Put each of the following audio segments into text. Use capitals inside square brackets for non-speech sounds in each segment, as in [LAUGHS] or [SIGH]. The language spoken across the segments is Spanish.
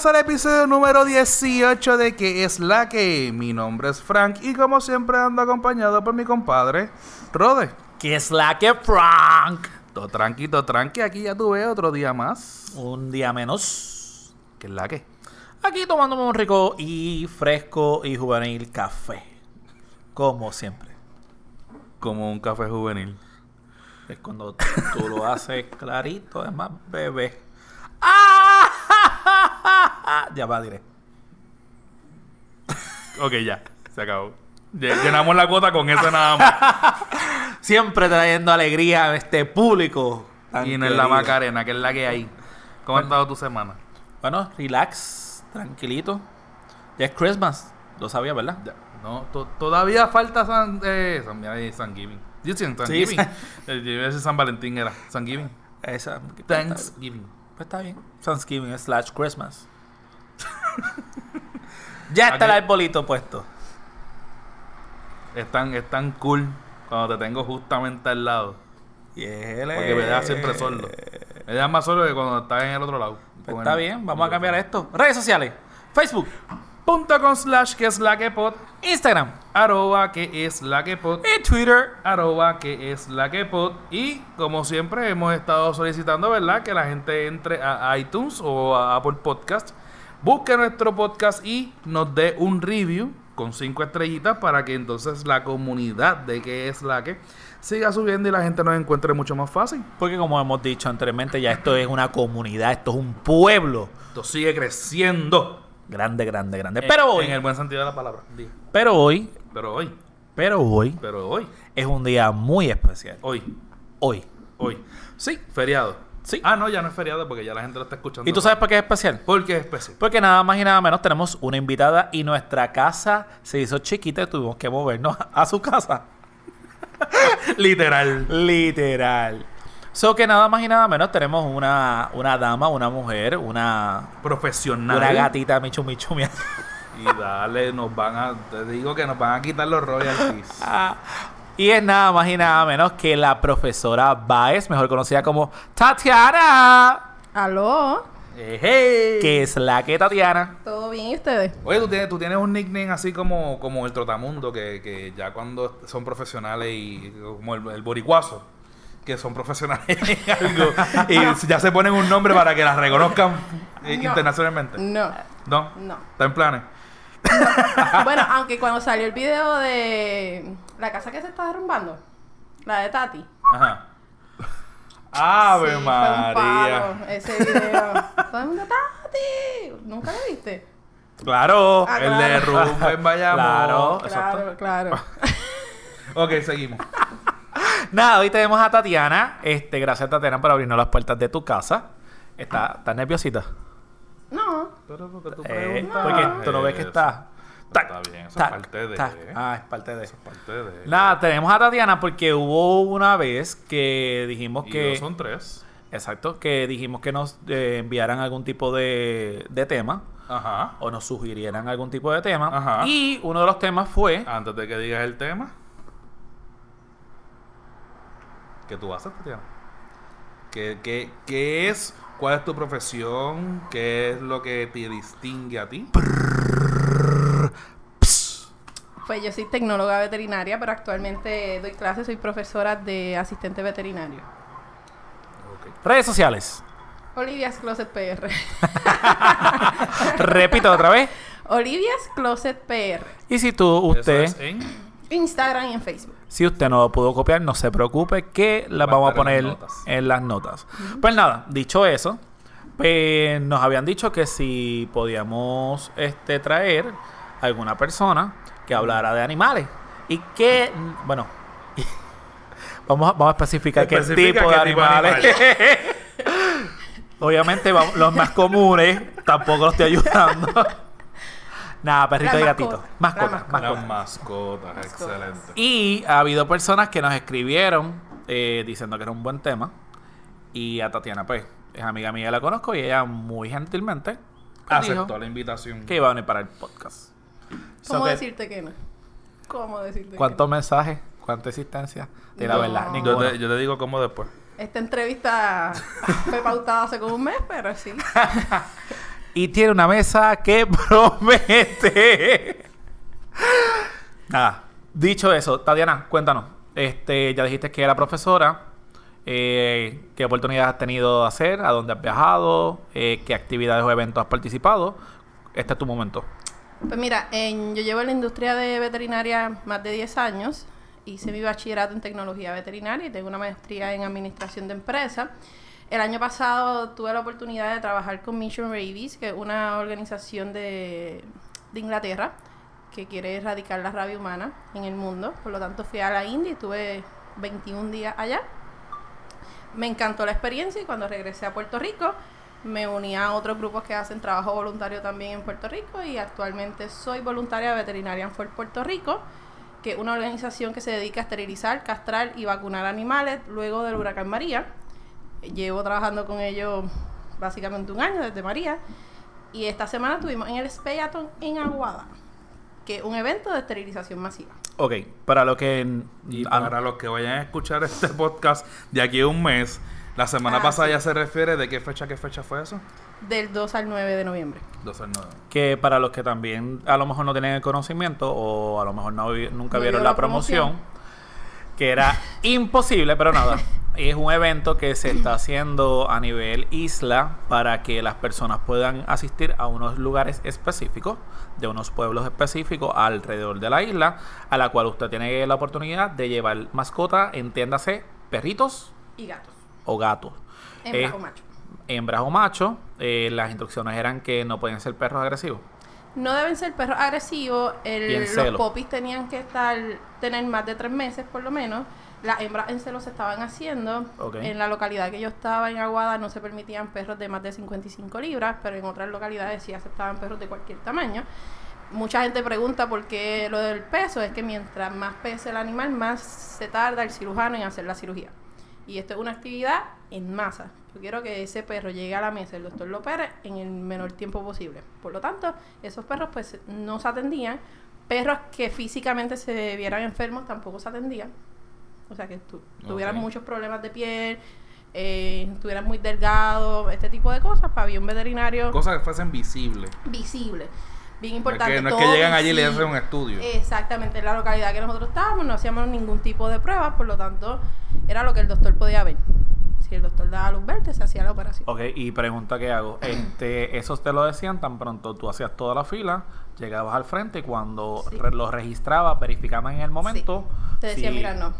Bienvenidos al episodio número 18 de ¿Qué es la que? Mi nombre es Frank y como siempre ando acompañado por mi compadre, Rode. ¿Qué es la que Frank? Todo tranqui, todo tranqui, aquí ya tuve otro día más. Un día menos. ¿Qué es la que? Aquí tomándome un rico y fresco y juvenil café. Como siempre. Como un café juvenil. Es cuando tú lo haces [LAUGHS] clarito, es más bebé. ¡Ah! [LAUGHS] ya va, diré. Ok, ya, se acabó. Lle- Llenamos la cuota con eso nada más. [LAUGHS] Siempre trayendo alegría a este público. tan y en la. Macarena, que es la que hay. ¿Cómo ha estado tu semana? Bueno, relax, tranquilito. Ya es Christmas. Lo sabía, ¿verdad? Ya, No, to- todavía falta San, eh, San, ay, San Giving. Yo sí, San Sí, Giving. San- Eh, San Valentín era. San Giving. Esa. Thanksgiving. Pues está bien. Thanksgiving slash Christmas. [LAUGHS] ya está Aquí- el arbolito puesto. Es tan, es tan cool cuando te tengo justamente al lado. Porque me deja siempre solo. Me deja más solo que cuando estás en el otro lado. Pues está el- bien, vamos a cambiar esto. Redes sociales. Facebook, Con slash que es la que pod. Instagram Arroba que es la que pod. y Twitter. arroba que es la que pod y como siempre hemos estado solicitando verdad que la gente entre a iTunes o a Apple Podcast busque nuestro podcast y nos dé un review con cinco estrellitas para que entonces la comunidad de que es la que siga subiendo y la gente nos encuentre mucho más fácil Porque como hemos dicho anteriormente, ya esto es una comunidad, esto es un pueblo. esto sigue creciendo Grande, grande, grande. Pero hoy, en el buen sentido de la palabra digo. pero hoy, pero hoy pero hoy pero hoy es un día muy especial. hoy Hoy. hoy Sí. feriado Sí. ah no ya no es feriado porque ya la gente lo está escuchando ¿Y tú sabes por qué es especial? por qué es especial Porque nada más y nada menos tenemos una invitada y nuestra casa se hizo chiquita y tuvimos que movernos a su casa. [LAUGHS] literal Literal. So que nada más y nada menos tenemos una, una dama, una mujer, una, profesional. una gatita michu michu mia. Y dale, nos van a, te digo que nos van a quitar los royalties. [LAUGHS] Ah, y es nada más y nada menos que la profesora Baez, mejor conocida como Tatiana. ¿Aló? Ejé. Que es la que Tatiana. ¿Todo bien y ustedes? Oye, tú tienes, tú tienes un nickname así como, como el trotamundo, que, que ya cuando son profesionales y como el, el boricuazo, que son profesionales [LAUGHS] en algo, y ya se ponen un nombre para que las reconozcan eh, No. internacionalmente. No, ¿No? no. ¿Está en planes? bueno, aunque cuando salió el video de la casa que se está derrumbando, la de Tati. Ajá. Ave sí, fue un María. palo ese video. Todo el mundo, Tati. ¿Nunca lo viste? Claro. Ah, El de Rumba en Bayamón. Claro. Claro, claro. Ok, seguimos. Nada, hoy tenemos a Tatiana. Este, gracias Tatiana por abrirnos las puertas de tu casa. ¿Está, ¿Estás nerviosita? No. Pero porque tú Eh, preguntas porque tú no ves que está. Está bien, eso es parte de. tac. Ah, es parte de. Eso es parte de. Nada, tenemos a Tatiana porque hubo una vez que dijimos Y que. dos son tres. Exacto, que dijimos que nos eh, enviaran algún tipo de, de tema Ajá. o nos sugirieran algún tipo de tema. Ajá. Y uno de los temas fue. Antes de que digas el tema. ¿Qué tú haces, Tatiana? ¿Qué, qué, qué es? ¿Cuál es tu profesión? ¿Qué es lo que te distingue a ti? Pues yo soy tecnóloga veterinaria, pero actualmente doy clases, soy profesora de asistente veterinario. Redes sociales. Olivia's Closet PR. [LAUGHS] Repito otra vez. Olivia's Closet PR. Y si tú, usted, Eso es en. Instagram y en Facebook. Si usted no lo pudo copiar, no se preocupe que las Va a vamos a en poner las notas. en las notas. Pues nada, dicho eso, pues nos habían dicho que si podíamos este, traer alguna persona que hablara de animales. Y que, bueno, [LAUGHS] vamos a, vamos a especificar qué Especifica tipo de qué tipo de animales. [LAUGHS] Obviamente vamos- los más comunes, tampoco los estoy ayudando. [LAUGHS] Nada, perrito La y mascota. gatito. Mascota, La mascota. Las mascota. mascotas, excelente. Y ha habido personas que nos escribieron eh, diciendo que era un buen tema. Y a Tatiana, pues, es amiga mía, la conozco y ella muy gentilmente Aceptó la invitación. que iba a venir para el podcast. ¿Cómo decirte que no? ¿Cómo decirte ¿Cuántos que no? mensajes? ¿Cuánta existencia? De la No. verdad, Yo te, yo te digo cómo después. Esta entrevista fue pautada hace como un mes, pero sí. [LAUGHS] y tiene una mesa que [LAUGHS] promete. Nada, dicho eso, Tatiana, cuéntanos. Este, ya dijiste que era profesora. Eh, ¿Qué oportunidades has tenido de hacer? ¿A dónde has viajado? Eh, ¿Qué actividades o eventos has participado? Este es tu momento. Pues mira, en- yo llevo en la industria de veterinaria más de 10 años. Hice mi bachillerato en tecnología veterinaria y tengo una maestría en administración de empresas. El año pasado tuve la oportunidad de trabajar con Mission Rabies, que es una organización de, de Inglaterra que quiere erradicar la rabia humana en el mundo. Por lo tanto, fui a la India y estuve 21 días allá. Me encantó la experiencia y cuando regresé a Puerto Rico me uní a otros grupos que hacen trabajo voluntario también en Puerto Rico y actualmente soy voluntaria de Veterinarian for Puerto Rico, que es una organización que se dedica a esterilizar, castrar y vacunar animales luego del huracán María. Llevo trabajando con ellos básicamente un año desde María y esta semana estuvimos en el Speyaton en Aguada, que es un evento de esterilización masiva. Ok, para lo que... Y ah, para los que vayan a escuchar este podcast de aquí a un mes, la semana Ah, pasada sí. ya se refiere de qué fecha, qué fecha fue eso. Del 2 al 9 de noviembre. 12 al 9. que para los que también a lo mejor no tienen el conocimiento o a lo mejor no nunca No vieron la la promoción, promoción. Que era imposible, pero nada. Es un evento que se está haciendo a nivel isla para que las personas puedan asistir a unos lugares específicos, de unos pueblos específicos alrededor de la isla, a la cual usted tiene la oportunidad de llevar mascota, entiéndase, perritos Y gatos. o gatos. Hembra Eh, o macho. Hembras o machos, eh, las instrucciones eran que no pueden ser perros agresivos. No deben ser perros agresivos. el- los popis tenían que estar tener más de tres meses por lo menos. Las hembras en celo se estaban haciendo. En la localidad que yo estaba en Aguada no se permitían perros de más de 55 libras, pero en otras localidades sí aceptaban perros de cualquier tamaño. Mucha gente pregunta por qué lo del peso. Es que mientras más pese el animal, más se tarda el cirujano en hacer la cirugía. Y esto es una actividad en masa. Yo quiero que ese perro llegue a la mesa del doctor López en el menor tiempo posible. Por lo tanto, esos perros pues no se atendían. Perros que físicamente se vieran enfermos tampoco se atendían. O sea, que tu- tuvieran muchos problemas de piel, eh, estuvieran muy delgados, este tipo de cosas. Para un veterinario Cosas que fuesen visibles. visible. Bien No es importante. que, no es que llegan allí y le hacen un estudio. Exactamente, en la localidad que nosotros estábamos no hacíamos ningún tipo de pruebas, por lo tanto era lo que el doctor podía ver. Si el doctor daba luz verde, se hacía la operación. Ok, y pregunta que hago. [CLEARS THROAT] Este, esos te lo decían tan pronto tú hacías toda la fila, llegabas al frente y cuando Sí. re- lo registrabas, verificaban en el momento. Te decía, si- mira, no,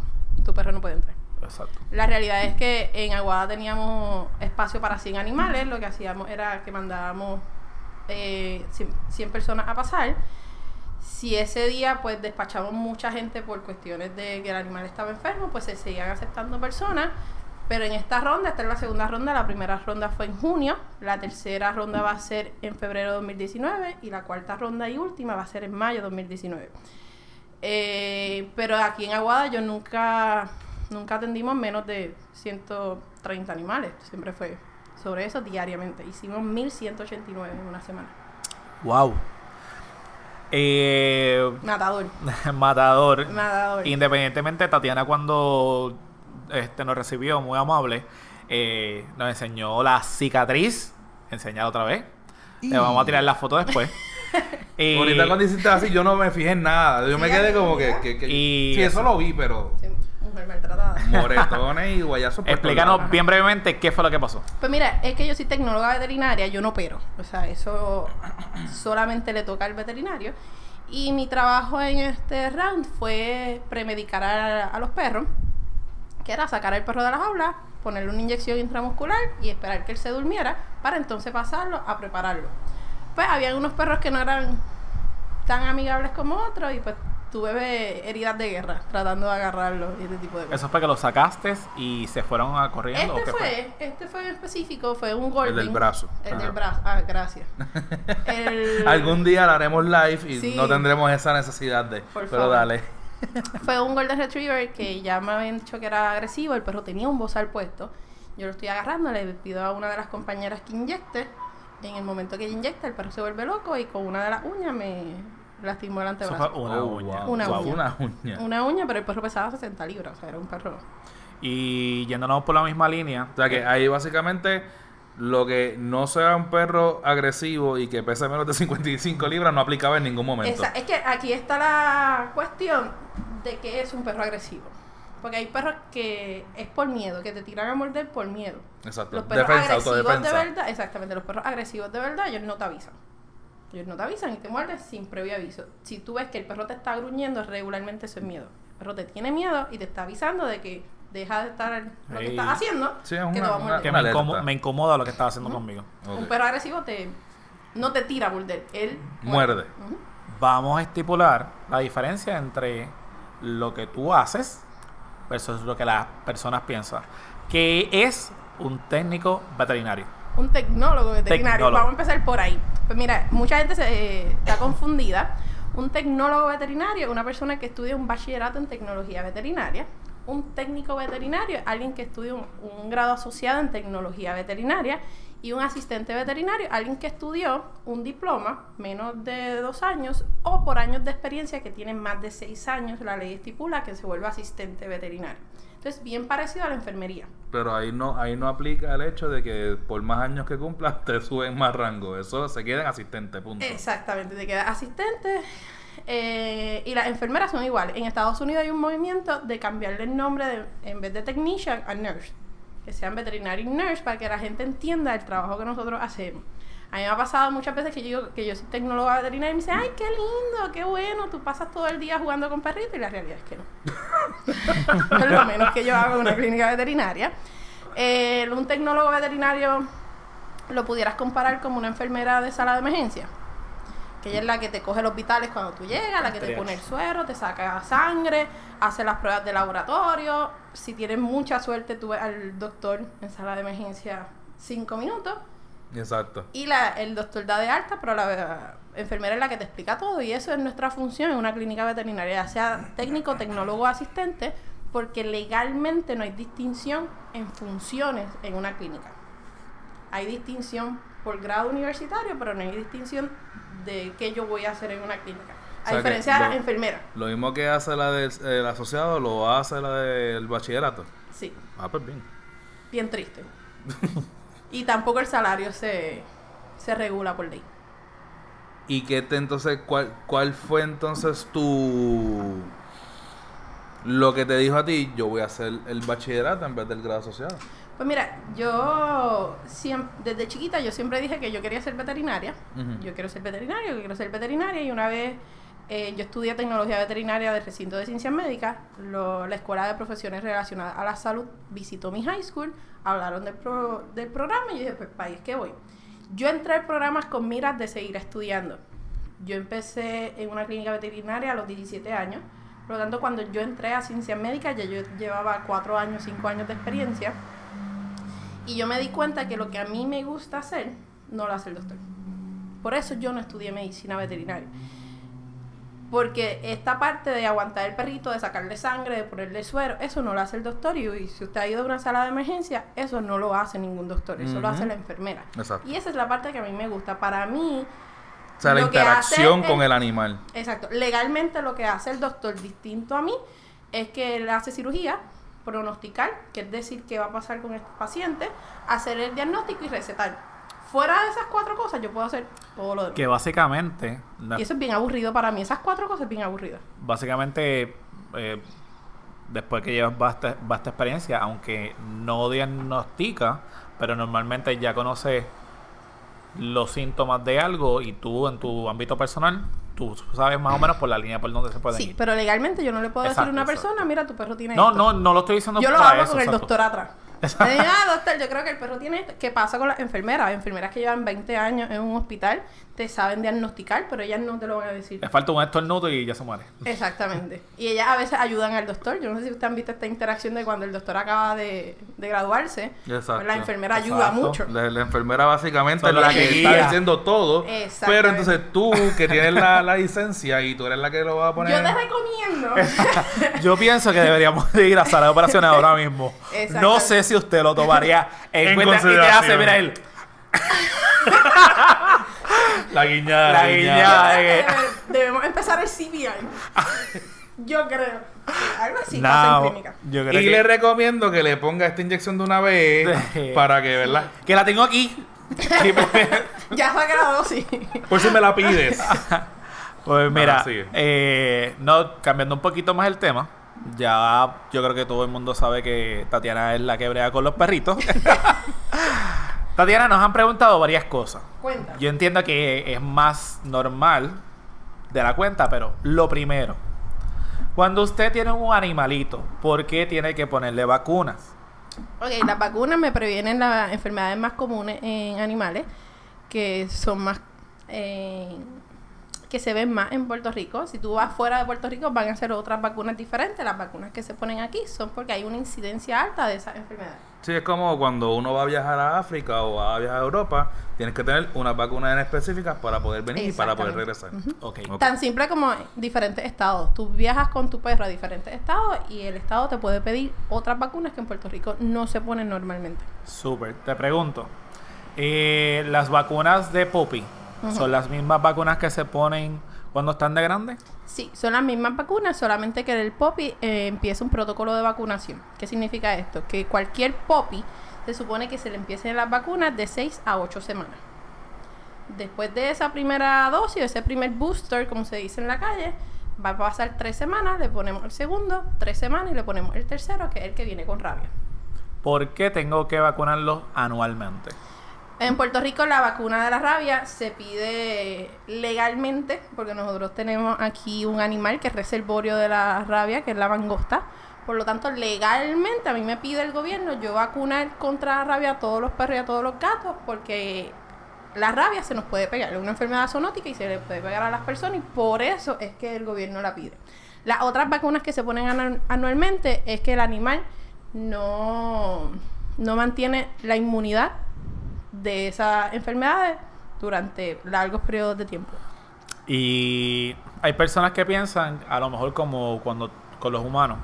tu perro no puede entrar. Exacto. La realidad es que en Aguada teníamos espacio para 100 animales, lo que hacíamos era que mandábamos eh, 100, 100 personas a pasar. Si ese día pues despachamos mucha gente por cuestiones de que el animal estaba enfermo, pues se seguían aceptando personas. Pero en esta ronda, esta es la segunda ronda, la primera ronda fue en junio, la tercera ronda va a ser en febrero de 2019 y la cuarta ronda y última va a ser en mayo de 2019. Eh, pero aquí en Aguada yo nunca, nunca atendimos menos de 130 animales. Siempre fue sobre eso diariamente. Hicimos 1189 en una semana. Wow. Eh, Matador. [LAUGHS] matador. Matador. Independientemente, Tatiana cuando este, nos recibió, muy amable, eh, nos enseñó la cicatriz. Enseñar otra vez. Le vamos a tirar la foto después. [LAUGHS] Y- Ahorita cuando hiciste así, yo no me fijé en nada. Yo me quedé como que. que- que- Y sí, eso lo vi, pero. Sí, mujer maltratada. Moretones y guayazos. Explícanos bien brevemente qué fue lo que pasó. Pues mira, es que yo soy tecnóloga veterinaria, yo no opero. O sea, eso [CLEARS THROAT] solamente le toca al veterinario. Y mi trabajo en este round fue premedicar a, a los perros, que era sacar al perro de la jaula, ponerle una inyección intramuscular y esperar que él se durmiera para entonces pasarlo a prepararlo. Pues había unos perros que no eran tan amigables como otros y pues tuve heridas de guerra tratando de agarrarlos y este tipo de cosas. Eso fue que lo sacaste y se fueron a corriendo. ¿o Este qué fue, este fue en específico, fue un golden. del brazo. El Ajá. del brazo. Ah, gracias. [LAUGHS] El- Algún día lo haremos live y Sí. no tendremos esa necesidad de. Por pero favor. dale. [LAUGHS] Fue un golden retriever que ya me habían dicho que era agresivo, el perro tenía un bozal puesto. Yo lo estoy agarrando, le pido a una de las compañeras que inyecte. En el momento que ella inyecta, el perro se vuelve loco y con una de las uñas me lastimó el antebrazo. una Oh, uña. wow. Una Wow. uña. Una uña. Una uña, pero el perro pesaba 60 libras, o sea, era un perro. Y yéndonos por la misma línea. O sea que ahí básicamente lo que no sea un perro agresivo y que pese menos de [LAUGHS] 55 libras no aplicaba en ningún momento. Esa- es que aquí está la cuestión de que es un perro agresivo. Porque hay perros que es por miedo, que te tiran a morder por miedo. Exacto. Los perros Defensa, agresivos de verdad, exactamente, los perros agresivos de verdad, ellos no te avisan. Ellos no te avisan y te muerden sin previo aviso. Si tú ves que el perro te está gruñendo, regularmente eso es miedo. El perro te tiene miedo y te está avisando de que deja de estar lo que Ey. estás haciendo, Sí, es que te una- va a una- morder. Que Una me, alerta. incomo- me incomoda lo que estaba haciendo conmigo. Un perro agresivo te no te tira a morder, él Muerde. Ujú. Vamos a estipular la diferencia entre lo que tú haces versus lo que las personas piensan. Que es un técnico veterinario. Un tecnólogo veterinario. Tecnólogo. Vamos a empezar por ahí. Pues mira, mucha gente se, eh, está confundida. Un tecnólogo veterinario es una persona que estudia un bachillerato en tecnología veterinaria. Un técnico veterinario alguien que estudia un, un grado asociado en tecnología veterinaria. Y un asistente veterinario, alguien que estudió un diploma, menos de dos años, o por años de experiencia que tienen más de seis años, la ley estipula que se vuelve asistente veterinario. Entonces, bien parecido a la enfermería. Pero ahí no, ahí no aplica el hecho de que por más años que cumplas [LAUGHS] te suben más rango. Eso se queda en asistente, punto. Exactamente, te quedas asistente. Eh, y las enfermeras son iguales. En Estados Unidos hay un movimiento de cambiarle el nombre de, en vez de technician a nurse. Que sean veterinary nurse para que la gente entienda el trabajo que nosotros hacemos. A mí me ha pasado muchas veces que yo digo que yo soy tecnóloga veterinaria y me dicen, ay, qué lindo, qué bueno, tú pasas todo el día jugando con perritos y la realidad es que no. [LAUGHS] Por lo menos que yo hago en una clínica veterinaria. Eh, un tecnólogo veterinario lo pudieras comparar como una enfermera de sala de emergencia. Que ella es la que te coge los vitales cuando tú llegas, la que te pone el suero, te saca sangre, hace las pruebas de laboratorio. Si tienes mucha suerte, tú ves al doctor en sala de emergencia cinco minutos. Exacto. Y la, el doctor da de alta, pero la enfermera es la que te explica todo. Y eso es nuestra función en una clínica veterinaria, sea técnico, tecnólogo o asistente, porque legalmente no hay distinción en funciones en una clínica. Hay distinción por grado universitario, pero no hay distinción de qué yo voy a hacer en una clínica. O A sea diferencia de la enfermera. Lo mismo que hace la del el asociado, lo hace la del bachillerato. Sí, Ah, pues bien. bien triste. [LAUGHS] y tampoco el salario se, se regula por ley. ¿Y qué te entonces, cuál, cuál fue entonces tu... Lo que te dijo a ti, yo voy a hacer el bachillerato en vez del grado asociado? Pues mira, yo siem- desde chiquita yo siempre dije que yo quería ser veterinaria. Yo quiero ser veterinario, yo quiero ser veterinaria y una vez eh, yo estudié tecnología veterinaria del recinto de ciencias médicas, lo- la escuela de profesiones relacionadas a la salud visitó mi high school, hablaron del, pro- del programa y yo dije, pues ahí es que voy. Yo entré al programa con miras de seguir estudiando. Yo empecé en una clínica veterinaria a los 17 años. Por lo tanto, cuando yo entré a ciencias médicas, ya yo llevaba 4 años, 5 años de experiencia. Y yo me di cuenta que lo que a mí me gusta hacer, no lo hace el doctor. Por eso yo no estudié medicina veterinaria. Porque esta parte de aguantar el perrito, de sacarle sangre, de ponerle suero, eso no lo hace el doctor. Y, y si usted ha ido a una sala de emergencia, eso no lo hace ningún doctor, eso lo Ujú. hace la enfermera. Exacto. Y esa es la parte que a mí me gusta. Para mí, O sea, la lo interacción el- con el animal. Exacto. Legalmente lo que hace el doctor distinto a mí es que él hace cirugía, pronosticar, que es decir qué va a pasar con estos pacientes, hacer el diagnóstico y recetar. Fuera de esas cuatro cosas yo puedo hacer todo lo demás. Que básicamente, Y eso es bien aburrido para mí. Esas cuatro cosas es bien aburrido. básicamente eh, después que llevas vasta, vasta experiencia, aunque no diagnostica, pero normalmente ya conoce los síntomas de algo y tú en tu ámbito personal, tú sabes más o menos por la línea por donde se pueden Sí, ir. pero legalmente yo no le puedo decir a una exacto. persona, mira, tu perro tiene No, esto. no, no lo estoy diciendo Yo lo para hago eso, con el doctor atrás. [LAUGHS] Ah, doctor, yo creo que el perro tiene esto. ¿Qué pasa con las enfermeras? Enfermeras que llevan 20 años en un hospital te saben diagnosticar, pero ellas no te lo van a decir. Le falta un estornudo y ya se muere. Exactamente. Y ellas a veces ayudan al doctor. Yo no sé si ustedes han visto esta interacción de cuando el doctor acaba de, de graduarse. Exacto. la enfermera ayuda Exacto. mucho. La, la enfermera básicamente es la que que está diciendo todo. Exactamente. Pero entonces tú, que tienes la, la licencia y tú eres la que lo va a poner. Yo te recomiendo. [LAUGHS] Yo pienso que deberíamos de ir a sala de operaciones ahora mismo. No sé si usted lo tomaría [LAUGHS] en, En cuenta y te hace, mira él. [LAUGHS] La guiñada. La guiñada. Eh, Debemos empezar el CPR. Yo creo. Sí, algo así No, en clínica. yo creo Y que, le recomiendo que le ponga esta inyección de una vez Sí. para que, ¿verdad? que la tengo aquí. [LAUGHS] Sí, pues, Ya saqué la dosis. Por si me la pides. Pues mira, eh, no, cambiando un poquito más el tema, ya yo creo que todo el mundo sabe que Tatiana es la que brega con los perritos. [LAUGHS] Tatiana, nos han preguntado varias cosas. Cuenta. Yo entiendo que es más normal de la cuenta, pero lo primero, cuando usted tiene un animalito, ¿por qué tiene que ponerle vacunas? Ok, las vacunas me previenen las enfermedades más comunes en animales, que son más. eh, que se ven más en Puerto Rico. Si tú vas fuera de Puerto Rico, van a ser otras vacunas diferentes. Las vacunas que se ponen aquí son porque hay una incidencia alta de esas enfermedades. Sí, es como cuando uno va a viajar a África o va a viajar a Europa, tienes que tener unas vacunas en específicas para poder venir y para poder regresar. Tan simple como diferentes estados. Tú viajas con tu perro a diferentes estados y el estado te puede pedir otras vacunas que en Puerto Rico no se ponen normalmente. Súper. Te pregunto, eh, ¿las vacunas de Poppy Son las mismas vacunas que se ponen cuando están de grande? Sí, son las mismas vacunas, solamente que el POPI eh, empieza un protocolo de vacunación. ¿Qué significa esto? Que cualquier POPI se supone que se le empiecen las vacunas de 6 a 8 semanas. Después de esa primera dosis, ese primer booster, como se dice en la calle, va a pasar 3 semanas, le ponemos el segundo, 3 semanas y le ponemos el tercero, que es el que viene con rabia. ¿Por qué tengo que vacunarlos anualmente? En Puerto Rico la vacuna de la rabia se pide legalmente, porque nosotros tenemos aquí un animal que es reservorio de la rabia, que es la mangosta. Por lo tanto, legalmente a mí me pide el gobierno yo vacunar contra la rabia a todos los perros y a todos los gatos, porque la rabia se nos puede pegar, es una enfermedad zoonótica y se le puede pegar a las personas y por eso es que el gobierno la pide. Las otras vacunas que se ponen anu- anualmente es que el animal no, no mantiene la inmunidad de esas enfermedades durante largos periodos de tiempo. Y hay personas que piensan, a lo mejor como cuando con los humanos,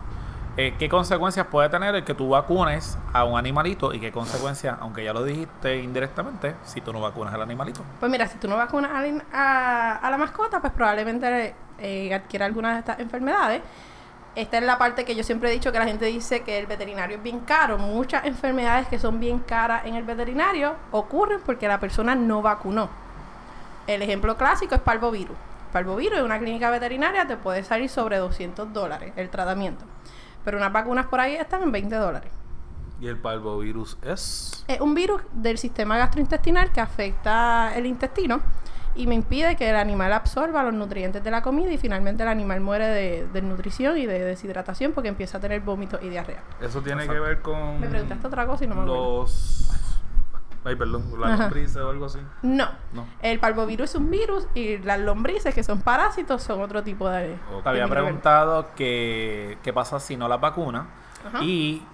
eh, ¿qué consecuencias puede tener el que tú vacunes a un animalito y qué consecuencias, aunque ya lo dijiste indirectamente, si tú no vacunas al animalito? Pues mira, si tú no vacunas a, la- a- a la mascota, pues probablemente eh, adquiera alguna de estas enfermedades. Esta es la parte que yo siempre he dicho que la gente dice que el veterinario es bien caro. Muchas enfermedades que son bien caras en el veterinario ocurren porque la persona no vacunó. El ejemplo clásico es parvovirus. Parvovirus en una clínica veterinaria te puede salir sobre 200 dólares el tratamiento. Pero unas vacunas por ahí están en 20 dólares. Y el parvovirus es. Es un virus del sistema gastrointestinal que afecta el intestino y me impide que el animal absorba los nutrientes de la comida y finalmente el animal muere de desnutrición y de deshidratación porque empieza a tener vómitos y diarrea. Eso tiene que ver con. Me preguntaste otra cosa y no me acuerdo. Los. Ay, perdón, las lombrices o algo así. No. No. El parvovirus es un virus y las lombrices, que son parásitos, son otro tipo de... Ok. Te había preguntado que, qué pasa si no las vacunas Ajá. y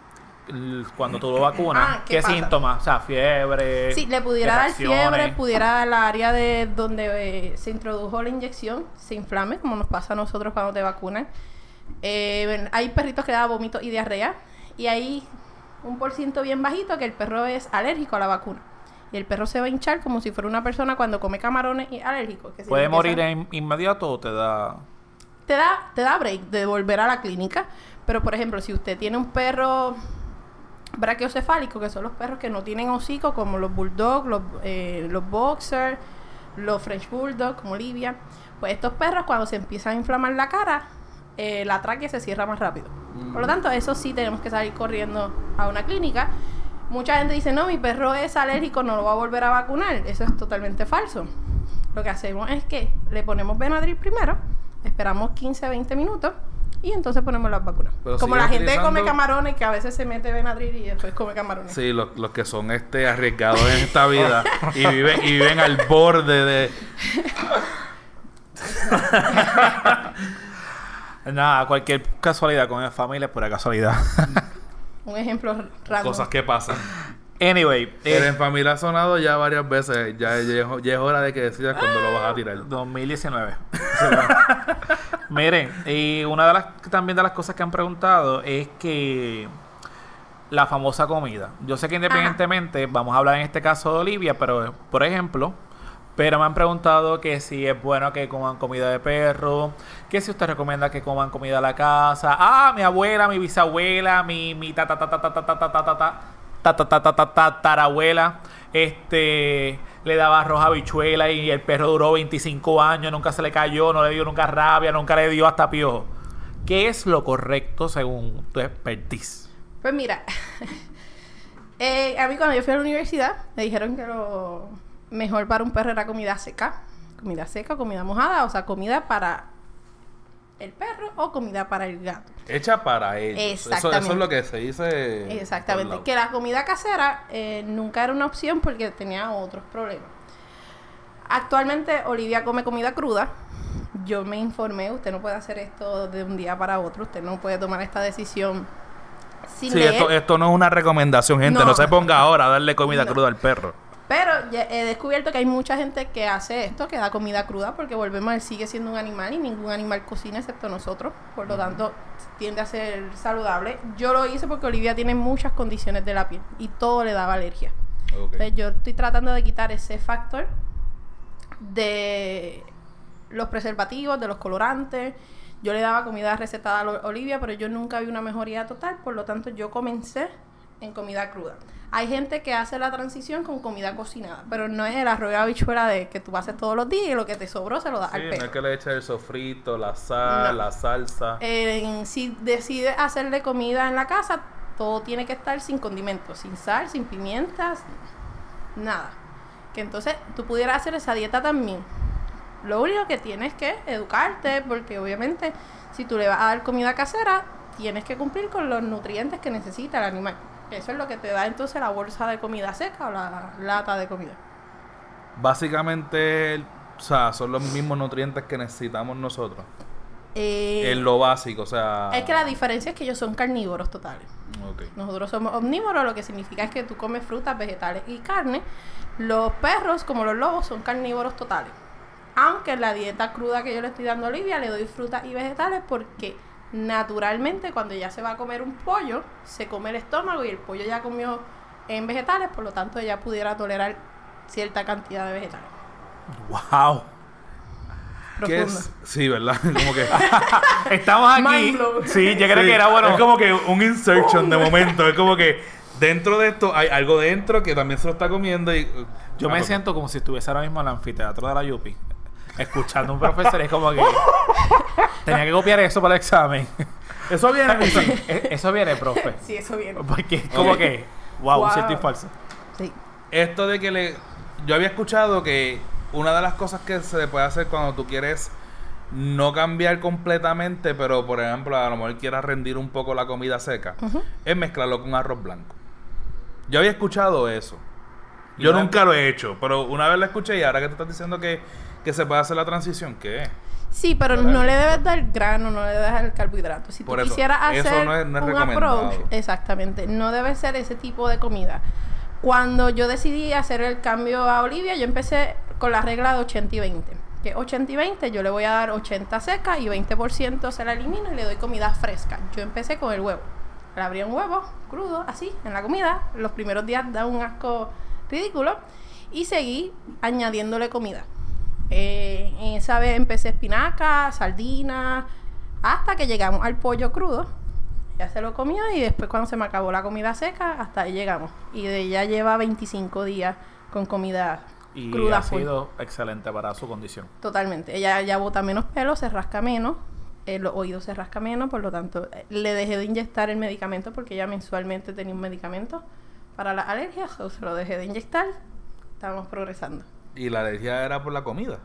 cuando tú lo vacunas, Ah, ¿qué síntomas? O sea, fiebre. Sí, le pudiera dar fiebre, pudiera dar la área de donde eh, se introdujo la inyección, se inflame, como nos pasa a nosotros cuando te vacunan. Eh, hay perritos que dan vómitos y diarrea, y hay un por ciento bien bajito que el perro es alérgico a la vacuna. Y el perro se va a hinchar como si fuera una persona cuando come camarones y alérgico. que si ¿Puede morir en- inmediato o te da.? te da, te da break de volver a la clínica. Pero, por ejemplo, si usted tiene un perro brachiocefálico, que son los perros que no tienen hocico, como los bulldog, los, eh, los boxer, los French bulldog, como Olivia, pues estos perros cuando se empiezan a inflamar la cara, eh, la tráquea se cierra más rápido. Por lo tanto, eso sí tenemos que salir corriendo a una clínica. Mucha gente dice, no, mi perro es alérgico, no lo va a volver a vacunar. Eso es totalmente falso. Lo que hacemos es que le ponemos Benadryl primero, esperamos 15, 20 minutos y entonces ponemos las vacunas. Pero Como la gente utilizando- come camarones, que a veces se mete Benadryl y después come camarones. Sí, los, los que son este arriesgados en esta vida y viven, y viven al borde de. [LAUGHS] Nada, cualquier casualidad con la familia es pura casualidad. Un ejemplo random. Cosas que pasan. Anyway, Pero eh, ha sonado ya varias veces. Ya, ya es- ya es hora de que decidas cuándo lo vas a tirar. 2019. Miren, y una de las también de las cosas que han preguntado es que la famosa comida. Yo sé que independientemente, vamos a hablar en este caso de Olivia, pero por ejemplo, Pero me han preguntado que si es bueno que coman comida de perro, que si usted recomienda que coman comida a la casa. Ah, mi abuela, mi bisabuela, mi mi ta ta ta ta ta ta ta ta ta ta ta ta ta ta ta tatarabuela, este le daba arroz a habichuela y el perro duró 25 años, nunca se le cayó, no le dio nunca rabia, nunca le dio hasta piojo. ¿Qué es lo correcto según tu expertise? Pues mira, [LAUGHS] eh, a mí cuando yo fui a la universidad me dijeron que lo mejor para un perro era comida seca. Comida seca, comida mojada, o sea, comida para el perro o comida para el gato. Hecha para ellos. Eso, es lo que se dice. Exactamente. lado. Que la comida casera eh, nunca era una opción porque tenía otros problemas. Actualmente Olivia come comida cruda. Yo me informé, usted no puede hacer esto de un día para otro, usted no puede tomar esta decisión sin Sí, leer. esto, esto no es una recomendación, gente. No, No. se ponga ahora a darle comida No. cruda al perro. Pero he descubierto que hay mucha gente que hace esto, que da comida cruda, porque volvemos, él sigue siendo un animal y ningún animal cocina excepto nosotros. Por lo tanto, tiende a ser saludable. Yo lo hice porque Olivia tiene muchas condiciones de la piel y todo le daba alergia. Ok. Entonces, yo estoy tratando de quitar ese factor de los preservativos, de los colorantes. Yo le daba comida recetada a Olivia, pero yo nunca vi una mejoría total, por lo tanto yo comencé en comida cruda. Hay gente que hace la transición con comida cocinada, pero no es el arroz de habichuela de que tú haces todos los días y lo que te sobró se lo das Sí, al no perro. es que le eche el sofrito, la sal, No. la salsa. Si decides hacerle comida en la casa, todo tiene que estar sin condimentos, sin sal, sin pimientas, nada. Que entonces tú pudieras hacer esa dieta también. Lo único que tienes que educarte, porque obviamente si tú le vas a dar comida casera, tienes que cumplir con los nutrientes que necesita el animal. Eso es lo que te da entonces la bolsa de comida seca o la lata de comida. Básicamente, o sea, son los mismos nutrientes que necesitamos nosotros. Eh, en lo básico, o sea. es que la diferencia es que ellos son carnívoros totales. Nosotros somos omnívoros, lo que significa es que tú comes frutas, vegetales y carne. Los perros, como los lobos, son carnívoros totales. Aunque en la dieta cruda que yo le estoy dando a Olivia, le doy frutas y vegetales porque naturalmente cuando ella se va a comer un pollo, se come el estómago y el pollo ya comió en vegetales, por lo tanto ella pudiera tolerar cierta cantidad de vegetales. ¡Wow! ¿Qué es? Sí, ¿verdad? [LAUGHS] Como que. [LAUGHS] Estamos aquí. Sí, yo creo Sí, que era bueno. Es como que un insertion de momento. Es como que dentro de esto hay algo dentro que también se lo está comiendo y. Yo Ah, me pues, siento como si estuviese ahora mismo en el anfiteatro de la Yupi. Escuchando a un profesor. Es como que. Tenía que copiar eso para el examen. Eso viene. [LAUGHS] Eso, e- eso viene, profe. Sí, eso viene. Porque es como que. Wow, Wow. cierto y falso. Sí. Esto de que le. Yo había escuchado que una de las cosas que se le puede hacer cuando tú quieres no cambiar completamente, pero por ejemplo, a lo mejor quieras rendir un poco la comida seca, es mezclarlo con arroz blanco. Yo había escuchado eso. Yo nunca lo he hecho, pero una vez lo escuché y ahora que te estás diciendo que, que se puede hacer la transición, ¿qué es? Sí, pero ¿Verdad? no le debes dar grano, no le debes dar carbohidrato. Si Por tú eso, quisieras eso hacer no es- no es un approach, exactamente, no debe ser ese tipo de comida. Cuando yo decidí hacer el cambio a Olivia, yo empecé con la regla de 80 y 20. Que 80 y 20, yo le voy a dar 80 seca y 20% se la elimino y le doy comida fresca. Yo empecé con el huevo. Le abría un huevo crudo, así, en la comida. Los primeros días da un asco ridículo. Y seguí añadiéndole comida. Eh, en esa vez empecé espinaca, sardina, hasta que llegamos al pollo crudo. Ya se lo comió y después cuando se me acabó la comida seca, hasta ahí llegamos. Y de ella lleva 25 días con comida Y cruda ha full. sido excelente para su condición. Totalmente. Ella ya bota menos pelo, se rasca menos, eh, los oídos se rasca menos, por lo tanto, eh, le dejé de inyectar el medicamento porque ella mensualmente tenía un medicamento para las alergias, o se lo dejé de inyectar. Estamos progresando. Y la alergia era por la comida.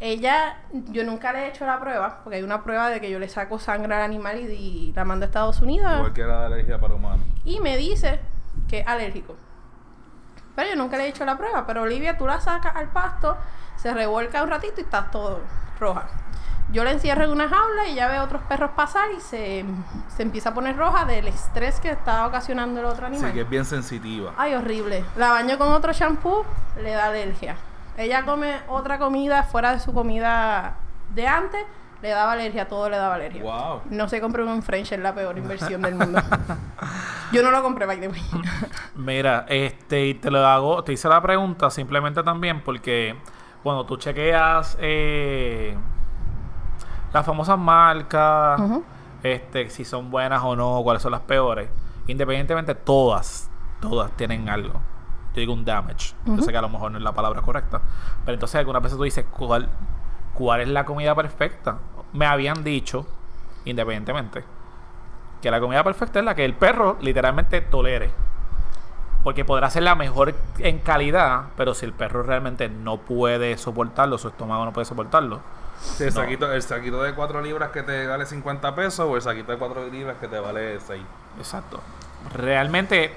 Ella, yo nunca le he hecho la prueba, porque hay una prueba de que yo le saco sangre al animal y, y la mando a Estados Unidos Igual que era la alergia para humanos. y me dice que es alérgico. Pero yo nunca le he hecho la prueba. Pero Olivia, tú la sacas al pasto, se revuelca un ratito y está todo roja. Yo la encierro en una jaula y ya ve otros perros pasar y se, se empieza a poner roja del estrés que está ocasionando el otro animal. Sí, que es bien sensitiva. Ay, horrible. La baño con otro shampoo, le da alergia. Ella come otra comida fuera de su comida de antes, le daba alergia, todo le daba alergia. Wow. No se compró un French, es la peor inversión del mundo. [LAUGHS] Yo no lo compré, by the way. Mira, este, y te lo hago, te hice la pregunta simplemente también porque cuando tú chequeas eh, las famosas marcas, este, si son buenas o no, cuáles son las peores, independientemente, todas, todas tienen algo. Yo digo un damage. Yo sé que a lo mejor no es la palabra correcta. Pero entonces algunas veces tú dices, ¿cuál, ¿cuál es la comida perfecta? Me habían dicho, independientemente, que la comida perfecta es la que el perro literalmente tolere. Porque podrá ser la mejor en calidad, pero si el perro realmente no puede soportarlo, su estómago no puede soportarlo. Sí, el, No. saquito, el saquito de 4 libras que te vale 50 pesos o el saquito de 4 libras que te vale 6. Exacto. Realmente,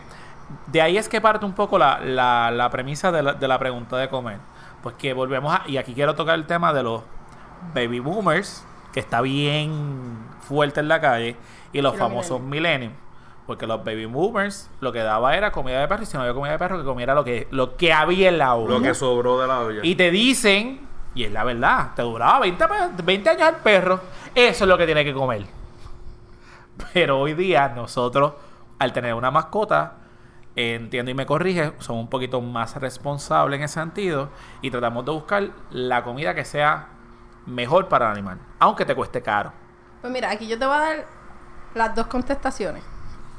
de ahí es que parte un poco la, la, la premisa de la, de la pregunta de comer. Pues que volvemos a... Y aquí quiero tocar el tema de los baby boomers, que está bien fuerte en la calle, y los Y los famosos millennials. Porque los baby boomers lo que daba era comida de perro, y si no había comida de perro, que comiera lo que, lo que había en la olla. Lo que sobró de la olla. Y te dicen, y es la verdad, te duraba 20, pe- 20 años el perro, eso es lo que tiene que comer. Pero hoy día nosotros, al tener una mascota, entiendo y me corrige, somos un poquito más responsables en ese sentido y tratamos de buscar la comida que sea mejor para el animal, aunque te cueste caro. Pues mira, aquí yo te voy a dar las dos contestaciones.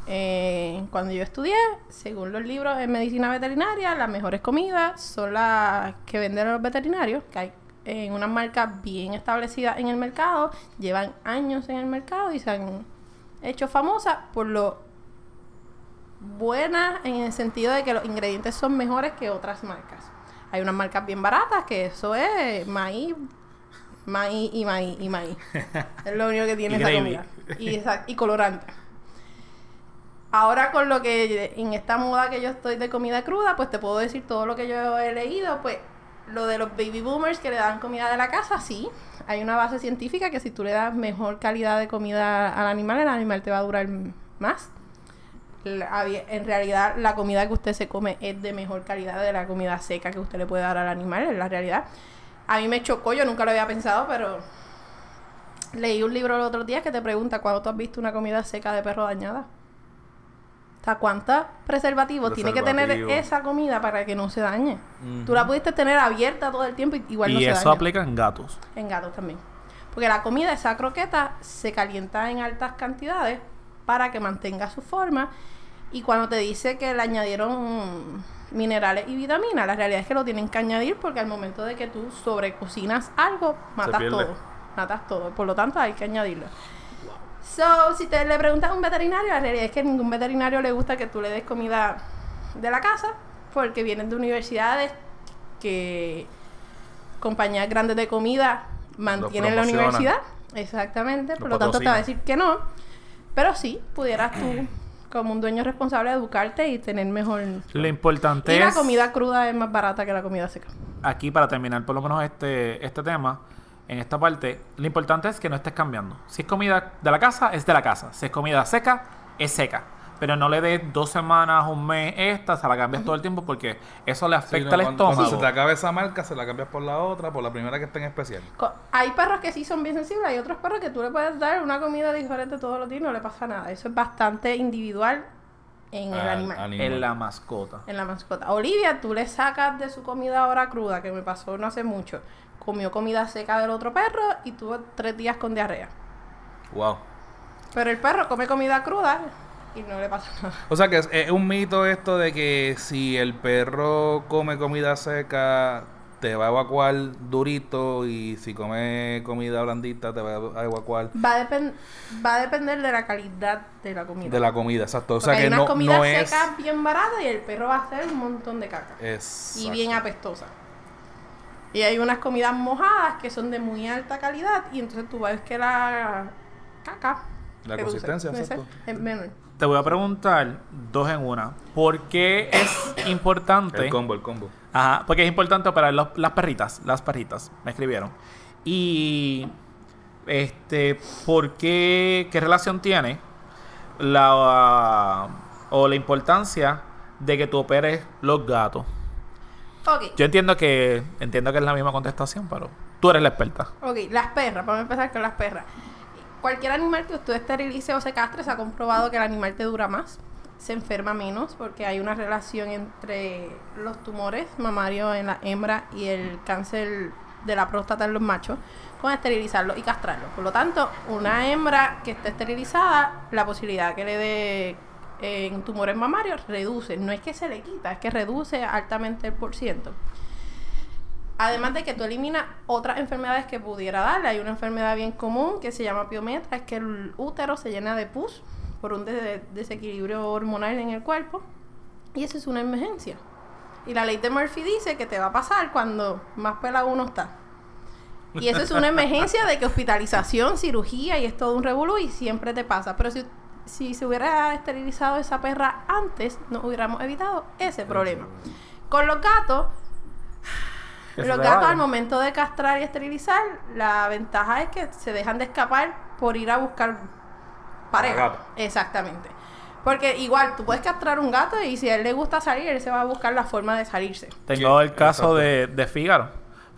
Eh, cuando yo estudié, según los libros en medicina veterinaria, las mejores comidas son las que venden los veterinarios, que hay en unas marcas bien establecidas en el mercado, llevan años en el mercado y se han hecho famosas por lo buenas en el sentido de que los ingredientes son mejores que otras marcas. Hay unas marcas bien baratas que eso es maíz, maíz y maíz y maíz. [LAUGHS] Es lo único que tiene esa comida. Y, esa- y colorante. Ahora con lo que en esta moda que yo estoy de comida cruda, pues te puedo decir todo lo que yo he leído, pues lo de los baby boomers que le dan comida de la casa, sí. Hay una base científica que si tú le das mejor calidad de comida al animal, el animal te va a durar más. La- en realidad la comida que usted se come es de mejor calidad de la comida seca que usted le puede dar al animal, en la realidad. A mí me chocó, yo nunca lo había pensado, pero leí un libro el otro día que te pregunta cuándo tú has visto una comida seca de perro dañada. Sea, ¿cuántos preservativos tiene que tener esa comida para que no se dañe? Tú la pudiste tener abierta todo el tiempo y igual no y se eso daña. aplica en gatos. En gatos también. Porque la comida, esa croqueta, se calienta en altas cantidades para que mantenga su forma. Y cuando te dice que le añadieron minerales y vitaminas, la realidad es que lo tienen que añadir porque al momento de que tú sobrecocinas algo, matas todo. Matas todo. Por lo tanto, hay que añadirlo. So, si te le preguntas a un veterinario, la realidad es que a ningún veterinario le gusta que tú le des comida de la casa porque vienen de universidades que compañías grandes de comida mantienen la universidad. Exactamente. Por lo tanto, te va a decir que no. Pero sí, pudieras tú, como un dueño responsable, educarte y tener mejor. Lo importante Y la comida cruda es más barata que la comida seca. aquí para terminar por lo menos este, este tema, en esta parte, lo importante es que no estés cambiando. Si es comida de la casa, es de la casa. Si es comida seca, es seca. Pero no le des dos semanas, un mes esta, se la cambias todo el tiempo porque eso le Sí, afecta no, al cuando, cuando estómago. se te acabe esa marca, se la cambias por la otra, por la primera que esté en especial. Hay perros que sí son bien sensibles, hay otros perros que tú le puedes dar una comida diferente todos los días y no le pasa nada. Eso es bastante individual en el Al- animal. animal. En la mascota. En la mascota. Olivia, tú le sacas de su comida ahora cruda, que me pasó no hace mucho. Comió comida seca del otro perro y tuvo tres días con diarrea. Wow. Pero el perro come comida cruda y no le pasa nada. O sea que es, es un mito esto de que si el perro come comida seca, te va a evacuar durito y si come comida blandita, te va a evacuar Va a, va a depender de la calidad de la comida. de la comida, exacto. O Porque sea hay que unas no, comidas no es... secas bien baratas y el perro va a hacer un montón de caca. Exacto. y bien apestosa. Y hay unas comidas mojadas que son de muy alta calidad y entonces tú ves que la caca La reduce. consistencia, exacto. Es menor. Te voy a preguntar dos en una. ¿Por qué es importante? El combo, el combo. Ajá, porque es importante operar los- las perritas, las perritas, me escribieron. Y este, ¿por qué, qué relación tiene la o la importancia de que tú operes los gatos? Ok, Yo entiendo que entiendo que es la misma contestación, pero tú eres la experta. ok, las perras, vamos a empezar con las perras. Cualquier animal que usted esterilice o se castre, se ha comprobado que el animal te dura más. se enferma menos porque hay una relación entre los tumores mamarios en la hembra y el cáncer de la próstata en los machos con esterilizarlo y castrarlo. Por lo tanto, una hembra que esté esterilizada, la posibilidad que le dé eh, en tumores mamarios reduce. No es que se le quita, es que reduce altamente el por ciento. Además de que tú eliminas otras enfermedades que pudiera darle. Hay una enfermedad bien común que se llama piometra, es que el útero se llena de pus por un des- desequilibrio hormonal en el cuerpo. Y eso es una emergencia. Y la ley de Murphy dice que te va a pasar cuando más pelado uno está. Y eso es una emergencia de que hospitalización, cirugía y es todo un revolú y siempre te pasa. Pero si, si se hubiera esterilizado esa perra antes, no hubiéramos evitado ese problema. Con los gatos, [LAUGHS] Que los gatos al momento de castrar y esterilizar, la ventaja es que se dejan de escapar por ir a buscar pareja. gato. Exactamente. Porque igual, tú puedes castrar un gato y si a él le gusta salir, él se va a buscar la forma de salirse. Tengo el caso de, de Fígaro.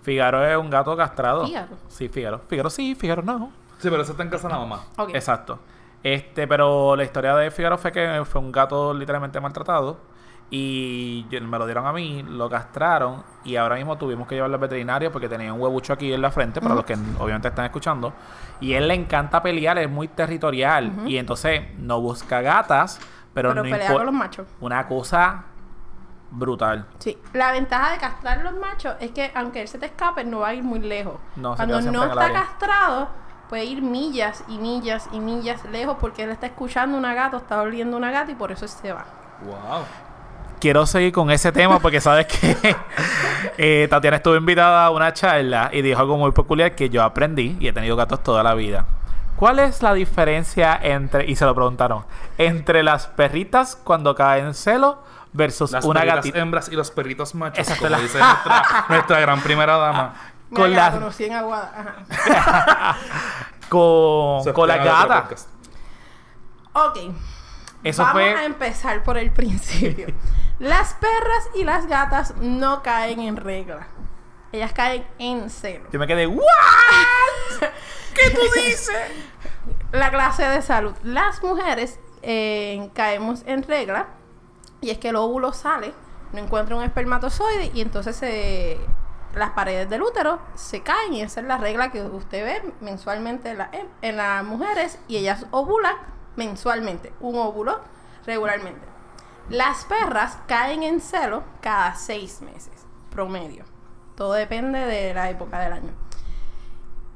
Fígaro es un gato castrado. ¿Fígaro? Sí, Fígaro. Fígaro sí, Fígaro no. Sí, pero eso está en casa de la mamá. Exacto. Este, pero la historia de Fígaro fue que fue un gato literalmente maltratado. Y me lo dieron a mí, lo castraron. Y ahora mismo tuvimos que llevarlo al veterinario porque tenía un huevucho aquí en la frente, para los que obviamente están escuchando. Y él le encanta pelear, es muy territorial. Y entonces no busca gatas, pero, Pero, no pelea con los machos. Una cosa brutal. Sí, la ventaja de castrar los machos es que aunque él se te escape, no va a ir muy lejos. No, Cuando no está castrado, puede ir millas y millas y millas lejos porque él está escuchando una gata, está oliendo una gata y por eso se va. Wow. Quiero seguir con ese tema porque sabes que [LAUGHS] eh, Tatiana estuvo invitada a una charla y dijo algo muy peculiar que yo aprendí y he tenido gatos toda la vida. ¿Cuál es la diferencia entre, y se lo preguntaron, entre las perritas cuando caen en celo versus Las una perritas gatita? hembras y los perritos machos, Exacto, como la- dice nuestra, [LAUGHS] nuestra gran primera dama. Con Mira, la- conocí en Aguada. [LAUGHS] Con, con la gata. Ok. Eso Vamos fue- a empezar por el principio. Las perras y las gatas no caen en regla. Ellas caen en celo. Yo me quedé, ¿what? [LAUGHS] ¿Qué tú dices? La clase de salud. Las mujeres eh, caemos en regla y es que el óvulo sale, no encuentra un espermatozoide y entonces se- las paredes del útero se caen y esa es la regla que usted ve mensualmente en, la- en las mujeres y ellas ovulan mensualmente, un óvulo regularmente. Las perras caen en celo cada seis meses, promedio. Todo depende de la época del año.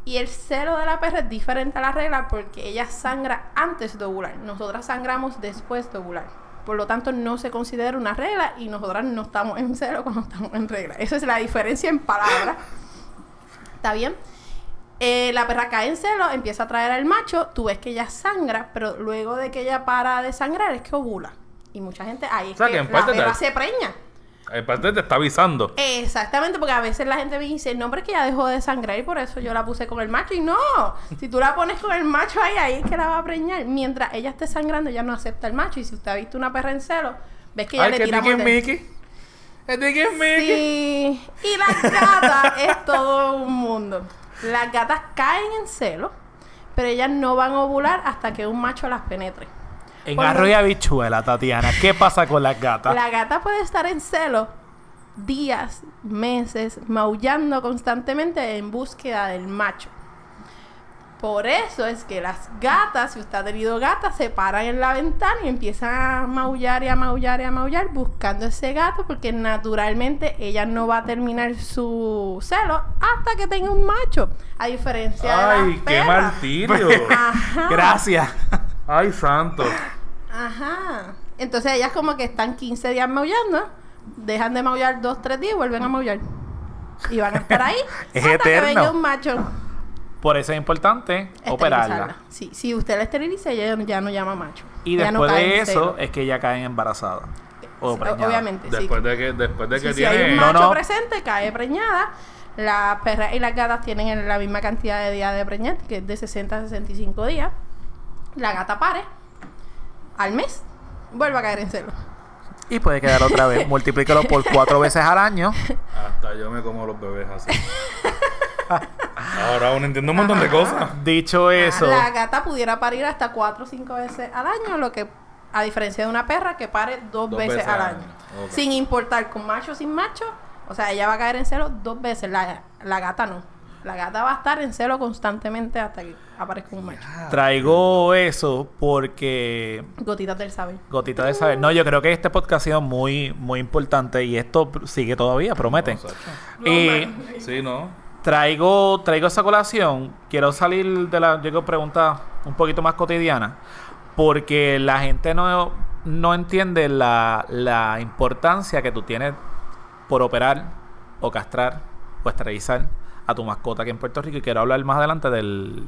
Y el celo de la perra es diferente a la regla porque ella sangra antes de ovular. Nosotras sangramos después de ovular. Por lo tanto, no se considera una regla y nosotras no estamos en celo cuando estamos en regla. Esa es la diferencia en palabras. ¿Está bien? Eh, la perra cae en celo, empieza a traer al macho, tú ves que ella sangra, pero luego de que ella para de sangrar es que ovula. Y mucha gente, ahí es O sea, que, que en la parte te- perra se preña. En parte te está avisando. Exactamente, porque a veces la gente me dice, no, hombre, que ya dejó de sangrar y por eso yo la puse con el macho. Y no, si tú la pones con el macho ahí, ahí es que la va a preñar. Mientras ella esté sangrando, ella no acepta el macho. Y si usted ha visto una perra en celo, ves que ella le que tira es. Es Tiki es Mickey. Sí, y las gatas es todo un mundo. Las gatas caen en celo, pero ellas no van a ovular hasta que un macho las penetre. En y habichuela, Tatiana. ¿Qué pasa con las gatas? La gata puede estar en celo días, meses, maullando constantemente en búsqueda del macho. Por eso es que las gatas, si usted ha tenido gatas, se paran en la ventana y empiezan a maullar y a maullar y a maullar buscando ese gato porque naturalmente ella no va a terminar su celo hasta que tenga un macho. A diferencia de Ay, las qué perras. martirio. [LAUGHS] Ajá. Gracias. Ay, santo. Ajá. Entonces ellas como que están 15 días maullando, dejan de maullar 2, 3 días y vuelven a maullar. Y van a estar ahí [LAUGHS] Es hasta que eterno. venga un macho. Por eso es importante operarla. Sí, si usted la esteriliza, ella ya no llama macho. Y Ella no después de eso es que ella cae embarazada. O Sí, preñada. Obviamente, sí. Después de que, después de Sí, que si hay tiene. un No, macho no. presente, cae preñada. Las perras y las gatas tienen la misma cantidad de días de preñar, que es de 60 a 65 días. La gata pare al mes, vuelve a caer en celo. Y puede quedar otra vez. [LAUGHS] Multiplícalo por cuatro veces al año. Hasta yo me como los bebés así. Ahora uno entiende un montón de cosas. Dicho eso, La gata pudiera parir hasta 4 o 5 veces al año, lo que A diferencia de una perra que pare dos, Dos veces, veces al año. Sin importar con macho o sin macho. O sea, ella va a caer en celo dos veces. La, la gata no. La gata va a estar en celo constantemente hasta que aparezca un macho. Traigo eso porque Gotitas del saber. Gotita de saber. No, yo creo que este podcast ha sido muy, muy importante y esto sigue todavía, promete. No. Y Sí, ¿no? traigo, traigo esa colación. Quiero salir de la, yo pregunta un poquito más cotidiana. Porque la gente no, no entiende la, la importancia que tú tienes por operar o castrar o esterilizar a tu mascota aquí en Puerto Rico. Y quiero hablar más adelante del,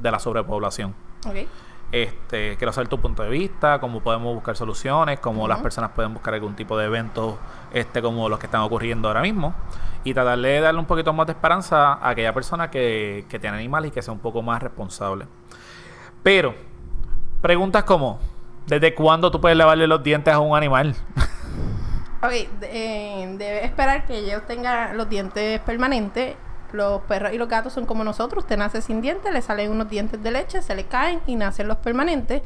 de la sobrepoblación. Ok. Este, quiero saber tu punto de vista, cómo podemos buscar soluciones, cómo las personas pueden buscar algún tipo de eventos este, como los que están ocurriendo ahora mismo. Y tratar de darle un poquito más de esperanza a aquella persona que, que tiene animales y que sea un poco más responsable. Pero, preguntas como, ¿desde cuándo tú puedes lavarle los dientes a un animal? Ok, eh, debe esperar que ellos tengan los dientes permanentes. Los perros y los gatos son como nosotros. Usted nace sin dientes, le salen unos dientes de leche, se le caen y nacen los permanentes.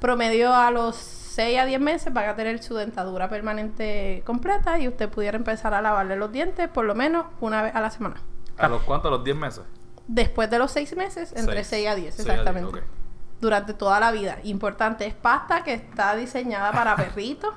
Promedio a los 6 a 10 meses van a tener su dentadura permanente completa y usted pudiera empezar a lavarle los dientes por lo menos una vez a la semana. ¿A los cuántos? ¿A los 10 meses? Después de los 6 meses, entre Seis. 6 a 10, Seis a diez, exactamente. Durante toda la vida. Importante, es pasta que está diseñada para [LAUGHS] perritos.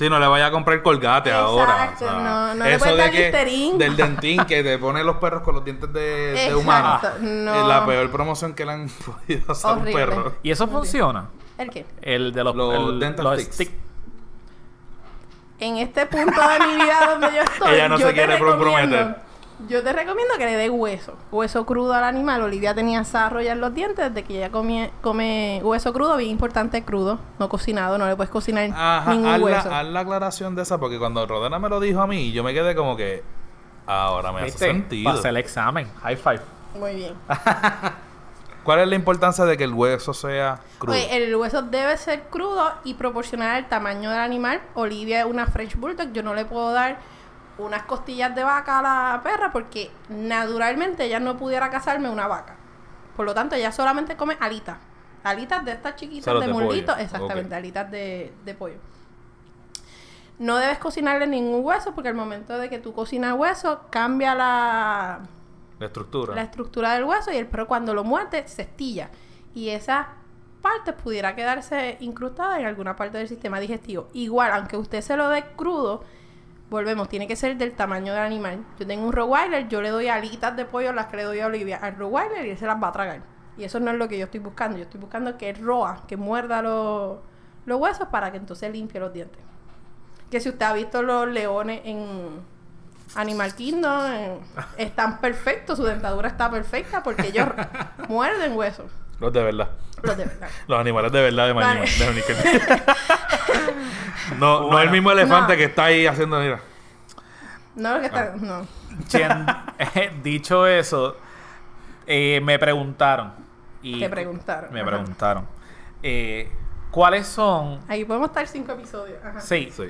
Sí, no le vaya a comprar colgate ahora. Exacto, no- no le eso puedes de que del dentín que te pone los perros con los dientes de, de Exacto, no. Es la peor promoción que le han [LAUGHS] podido hacer a un perro. ¿Y eso funciona? ¿El qué? El de los, Los el- dental los sticks. stick. En este punto de mi vida donde yo [LAUGHS] estoy, Ella no yo se te quiere recomiendo- comprometer. Yo te recomiendo que le dé hueso. Hueso crudo al animal. Olivia tenía sarro ya en los dientes desde que ella comie- come hueso crudo. Bien importante crudo, no cocinado. No le puedes cocinar Ajá, ningún haz hueso. la, haz la aclaración de esa porque cuando Rodena me lo dijo a mí, yo me quedé como que ahora me hace sentido. Pasé el examen. High five. Muy bien. [LAUGHS] ¿Cuál es la importancia de que el hueso sea crudo? Ok, el hueso debe ser crudo y proporcional al tamaño del animal. Olivia es una French Bulldog. Yo no le puedo dar unas costillas de vaca a la perra porque naturalmente ella no pudiera cazarme una vaca. Por lo tanto, ella solamente come alitas. Alitas de estas chiquitas de, de. Exactamente, alitas de, de pollo. No debes cocinarle ningún hueso porque al momento de que tú cocinas hueso cambia la, la estructura. la estructura del hueso y el perro cuando lo muerde se estilla. Y esa parte pudiera quedarse incrustada en alguna parte del sistema digestivo. Igual, aunque usted se lo dé crudo, volvemos, tiene que ser del tamaño del animal. Yo tengo un Rottweiler, yo le doy alitas de pollo, las que le doy a Olivia al Rottweiler y él se las va a tragar. Y eso no es lo que yo estoy buscando. Yo estoy buscando que roa, que muerda los, los huesos para que entonces limpie los dientes. Que si usted ha visto los leones en Animal Kingdom, [LAUGHS] están perfectos, su dentadura está perfecta porque ellos [LAUGHS] muerden huesos. Los de verdad. Los de verdad. [LAUGHS] Los animales de verdad de Vale. De No, no Bueno. el mismo elefante No. que está ahí haciendo, mira. No, lo que Ah. está, no. Chen- [LAUGHS] eh, dicho eso, eh, me preguntaron. Y Te preguntaron. Me Ajá. preguntaron. eh, ¿Cuáles son? Ahí podemos estar cinco episodios. Ajá. Sí. Sí.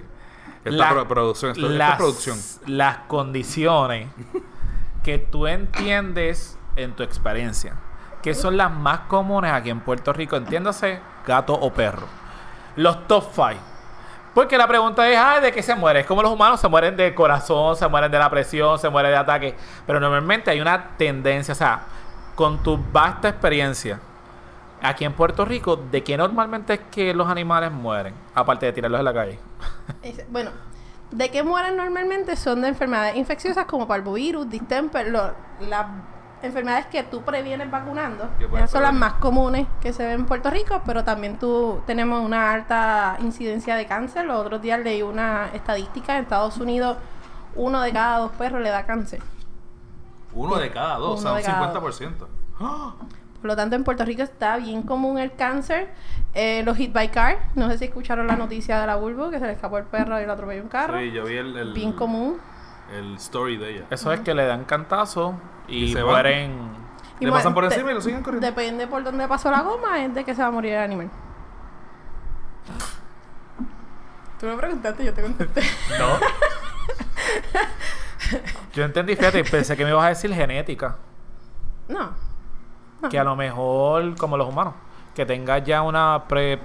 Esta la- pro- producción, es las, producción. las condiciones que tú entiendes en tu experiencia, que son las más comunes aquí en Puerto Rico, entiéndase, gato o perro. Los top 5. Porque la pregunta es, ¿de qué se muere? Es como los humanos se mueren de corazón, se mueren de la presión, se mueren de ataque. Pero normalmente hay una tendencia, o sea, con tu vasta experiencia aquí en Puerto Rico, ¿de qué normalmente es que los animales mueren? Aparte de tirarlos en la calle. [LAUGHS] Bueno, ¿de qué mueren normalmente? Son de enfermedades infecciosas como parvovirus, distemper, lo- enfermedades que tú previenes vacunando. Esas son las más comunes que se ven en Puerto Rico, pero también tú tenemos una alta incidencia de cáncer. Los otros días leí una estadística en Estados Unidos, uno de cada dos perros le da cáncer. Uno de cada dos, o sea, un de cada 50%. Por lo tanto, en Puerto Rico está bien común el cáncer. Eh, los hit by car, no sé si escucharon la noticia de la Bulbo, que se le escapó el perro y lo atropelló un carro. Sí, yo vi el, el, bien común. El story de ella. Eso es que le dan cantazo y, Y se van. mueren. Y Le pasan por encima y lo siguen corriendo. Depende por dónde pasó la goma, es de que se va a morir el animal. Tú me preguntaste, yo te contesté. [LAUGHS] No. Yo entendí, fíjate, pensé que me ibas a decir genética. No. Que a lo mejor, como los humanos, que tengas ya una pre,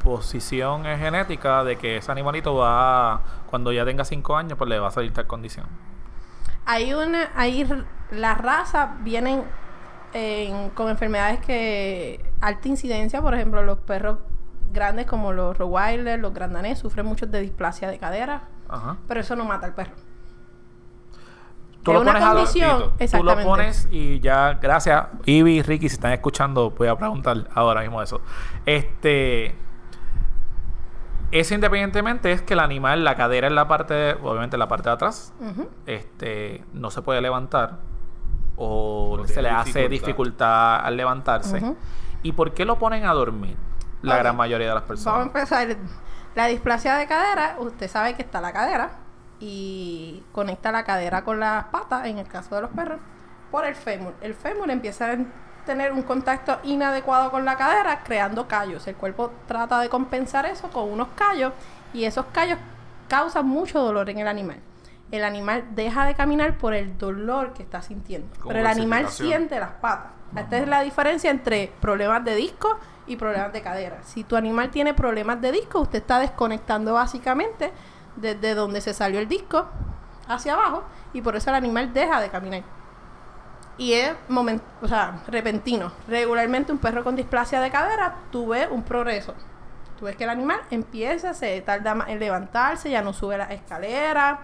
predisposición genética de que ese animalito va, cuando ya tenga 5 años, pues le va a salir tal condición. Hay una, hay las razas vienen en- con enfermedades que alta incidencia, por ejemplo, los perros grandes como los Rottweiler, los Grandanés sufren mucho de displasia de cadera, Ajá. pero eso no mata al perro. Tú Es lo una pones a condición, Tú lo pones y ya, gracias. Ivy y Ricky, si están escuchando, voy a preguntar ahora mismo eso. Este. Eso independientemente es que el animal, la cadera en la parte, de- obviamente en la parte de atrás, este, no se puede levantar o No se le hace dificultad. dificultad al levantarse. ¿Y por qué lo ponen a dormir? La gran mayoría de las Vamos a personas. empezar. La displasia de cadera, usted sabe que está la cadera y conecta la cadera con las patas, en el caso de los perros, por el fémur. El fémur empieza a tener un contacto inadecuado con la cadera, creando callos. El cuerpo trata de compensar eso con unos callos y esos callos causan mucho dolor en el animal. El animal deja de caminar por el dolor que está sintiendo. Pero el animal siente las patas. Esta es la diferencia entre problemas de disco y problemas de cadera. Si tu animal tiene problemas de disco, usted está desconectando básicamente desde donde se salió el disco hacia abajo y por eso el animal deja de caminar. Y es momen- o sea, repentino. Regularmente un perro con displasia de cadera, tú ves un progreso. Tú ves que el animal empieza, se tarda más en levantarse, ya no sube la escalera,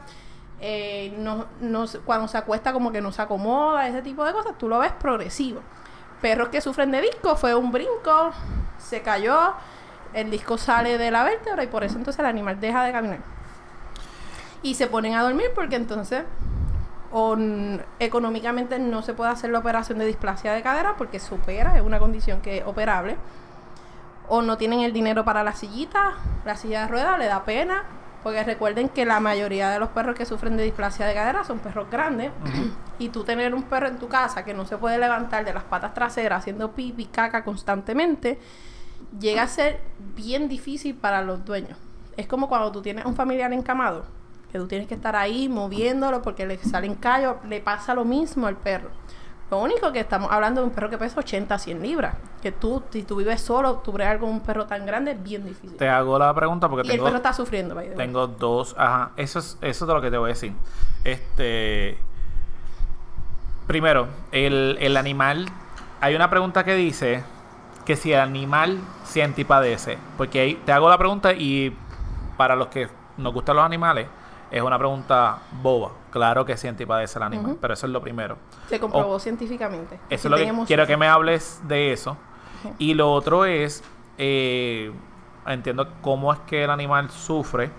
eh, no, no cuando se acuesta como que no se acomoda, ese tipo de cosas, tú lo ves progresivo. Perros que sufren de disco, fue un brinco, se cayó, el disco sale de la vértebra y por eso entonces el animal deja de caminar. Y se ponen a dormir porque entonces o económicamente no se puede hacer la operación de displasia de cadera porque se opera, es una condición que es operable. O no tienen el dinero para la sillita, la silla de ruedas le da pena, porque recuerden que la mayoría de los perros que sufren de displasia de cadera son perros grandes. y tú tener un perro en tu casa que no se puede levantar de las patas traseras haciendo pipi, caca constantemente, llega a ser bien difícil para los dueños. Es como cuando tú tienes un familiar encamado, que tú tienes que estar ahí moviéndolo porque le salen callos, le pasa lo mismo al perro. Lo único que estamos hablando de un perro que pesa 80, 100 libras. Que tú, si tú vives solo, tú bregar con un perro tan grande es bien difícil. Te hago la pregunta porque y el tengo, perro está sufriendo, by the way. tengo dos. Ajá, eso es, eso es de lo que te voy a decir. Este. Primero, el, el animal. Hay una pregunta que dice que si el animal siente y padece. Porque ahí te hago la pregunta y para los que nos gustan los animales, es una pregunta boba. Claro que siente y padece el animal, pero eso es lo primero. Se comprobó científicamente. Eso es lo que quiero que me hables de eso. Y lo otro es, eh, entiendo cómo es que el animal sufre.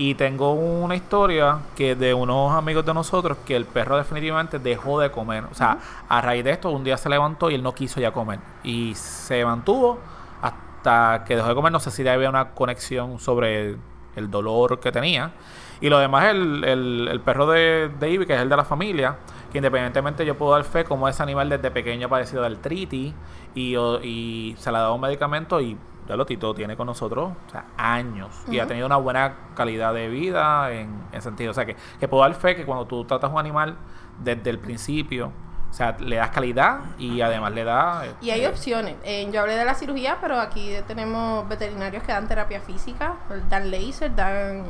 Y tengo una historia que de unos amigos de nosotros que el perro definitivamente dejó de comer. O sea, a raíz de esto, un día se levantó y él no quiso ya comer. Y se mantuvo hasta que dejó de comer. No sé si había una conexión sobre el dolor que tenía. Y lo demás, el, el, el perro de, de Ivy, que es el de la familia, que independientemente yo puedo dar fe como ese animal desde pequeño ha padecido de artritis y, o- y se le ha dado un medicamento y ya lo Tito tiene con nosotros o sea, años y ha tenido una buena calidad de vida en, en sentido. O sea, que, que puedo dar fe que cuando tú tratas un animal desde el principio, o sea, le das calidad y además le da... Y hay eh, opciones. Eh, yo hablé de la cirugía, pero aquí tenemos veterinarios que dan terapia física, dan laser, dan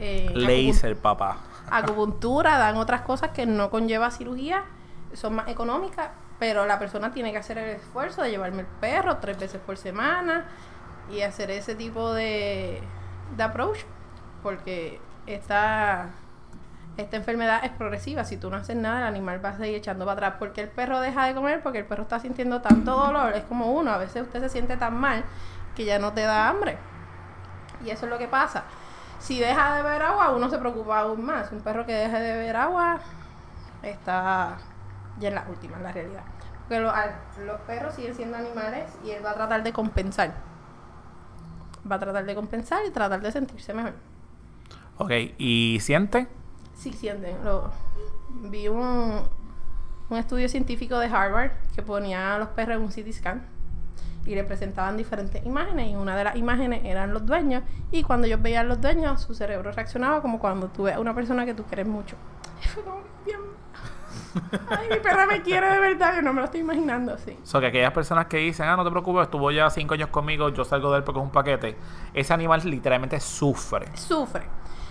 eh, Laser, papá. acupuntura, dan otras cosas que no conlleva cirugía, son más económicas, pero la persona tiene que hacer el esfuerzo de llevarme el perro tres veces por semana y hacer ese tipo de, de approach, porque esta, esta enfermedad es progresiva. Si tú no haces nada, el animal va a seguir echando para atrás. porque el perro deja de comer? Porque el perro está sintiendo tanto dolor. Es como uno, a veces usted se siente tan mal que ya no te da hambre. Y eso es lo que pasa. Si deja de beber agua, uno se preocupa aún más. Un perro que deje de beber agua está ya en la última, en la realidad. Porque los perros siguen siendo animales y él va a tratar de compensar. Va a tratar de compensar y tratar de sentirse mejor. Ok, ¿y siente? Sí, sienten. Lo, vi un, un estudio científico de Harvard que ponía a los perros en un CT scan y le presentaban diferentes imágenes y una de las imágenes eran los dueños y cuando ellos veían los dueños su cerebro reaccionaba como cuando tú ves a una persona que tú quieres mucho. [LAUGHS] Y fue como que, [LAUGHS] bien. Ay, mi perra me quiere de verdad, que no me lo estoy imaginando así. O sea, que aquellas personas que dicen, ah, no te preocupes, estuvo ya cinco años conmigo, yo salgo de él porque es un paquete. Ese animal literalmente sufre. Sufre.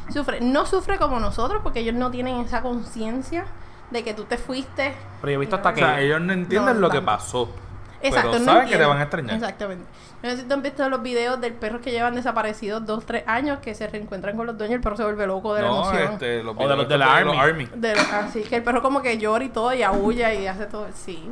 Sufre. No sufre como nosotros porque ellos no tienen esa conciencia de que tú te fuiste. Pero yo he visto hasta O que... sea, ellos no entienden No, lo que pasó. Exacto, pero no saben que te van a extrañar. Exactamente. No sé si tú has visto los videos del perro que llevan desaparecidos dos, tres años, que se reencuentran con los dueños y el perro se vuelve loco de la No, emoción. este, los O de los de la Army. De- así que el perro como que llora y todo y aúlla y hace todo. Sí.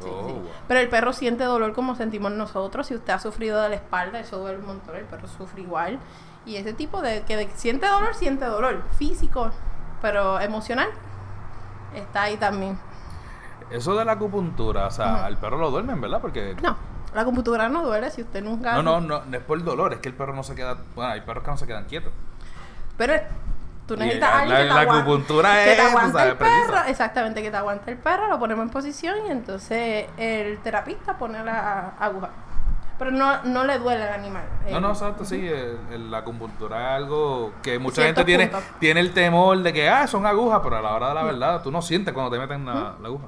sí, Oh, sí. wow. Pero el perro siente dolor como sentimos nosotros. Si usted ha sufrido de la espalda, eso duele un montón. El perro sufre igual. Y ese tipo de que de- siente dolor, siente dolor físico, pero emocional está ahí también. Eso de la acupuntura, o sea, al perro lo duermen, ¿verdad? Porque No, la computadora no duele si usted nunca. no, no, no, no es por dolor, es que el perro no se queda, bueno, hay perros que no se quedan quietos. Pero tú Y necesitas la- a alguien que la te aguante, acupuntura que es, te tú aguante sabes, el perro, precisa. exactamente, que te aguante el perro, lo ponemos en posición y entonces el terapista pone la aguja. Pero no, no le duele al animal. No, no, exacto, sí, el- el- la acupuntura es algo que mucha Ciertos gente tiene, puntos. tiene el temor de que, ah, son agujas, pero a la hora de la verdad, tú no sientes cuando te meten la, la aguja.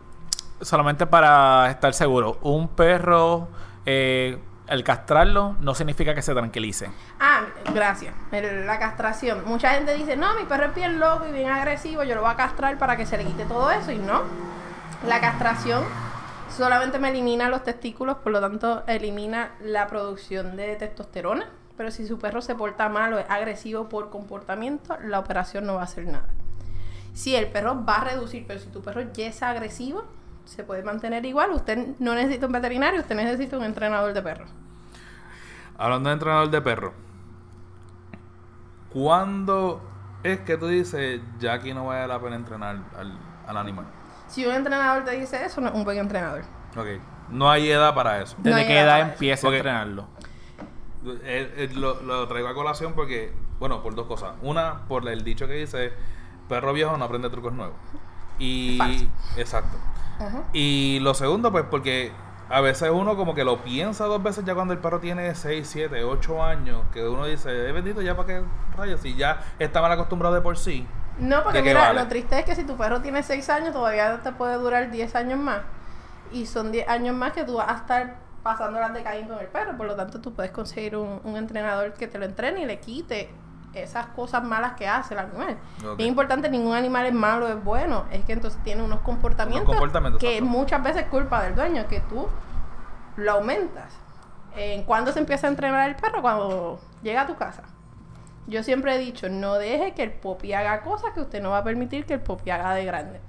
Solamente para estar seguro, un perro, eh, el castrarlo no significa que se tranquilice. Ah, gracias. La castración. Mucha gente dice, no, mi perro es bien loco y bien agresivo, yo lo voy a castrar para que se le quite todo eso. Y no. La castración solamente me elimina los testículos, por lo tanto elimina la producción de testosterona. Pero si su perro se porta mal o es agresivo por comportamiento, la operación no va a hacer nada. Si el perro va a reducir, pero si tu perro ya es agresivo, se puede mantener igual. Usted no necesita un veterinario, usted necesita un entrenador de perros. Hablando de entrenador de perro, ¿cuándo es que tú dices, ya aquí no vale la pena entrenar al, al animal? Si un entrenador te dice eso, no es un buen entrenador. Ok, no hay edad para eso. ¿Desde qué edad empieza Porque- a entrenarlo? Eh, eh, lo, lo traigo a colación porque, bueno, por dos cosas. Una, por el dicho que dice, perro viejo no aprende trucos nuevos. Y... Falso. Exacto. Y lo segundo, pues porque a veces uno como que lo piensa dos veces ya cuando el perro tiene 6, 7, 8 años, que uno dice, es bendito ya para qué rayos, si ya está mal acostumbrado de por sí. No, porque ¿De qué mira, vale? lo triste es que si tu perro tiene 6 años, todavía te puede durar 10 años más. Y son 10 años más que tú vas a estar pasando las de Caín con el perro. Por lo tanto, tú puedes conseguir un, un entrenador que te lo entrene y le quite esas cosas malas que hace el animal. Es importante, ningún animal es malo, es bueno. Es que entonces tiene unos comportamientos, comportamientos, que exacto. muchas veces es culpa del dueño, que tú lo aumentas. ¿En cuándo se empieza a entrenar el perro? Cuando llega a tu casa. Yo siempre he dicho, no deje que el popi haga cosas que usted no va a permitir que el popi haga de grande.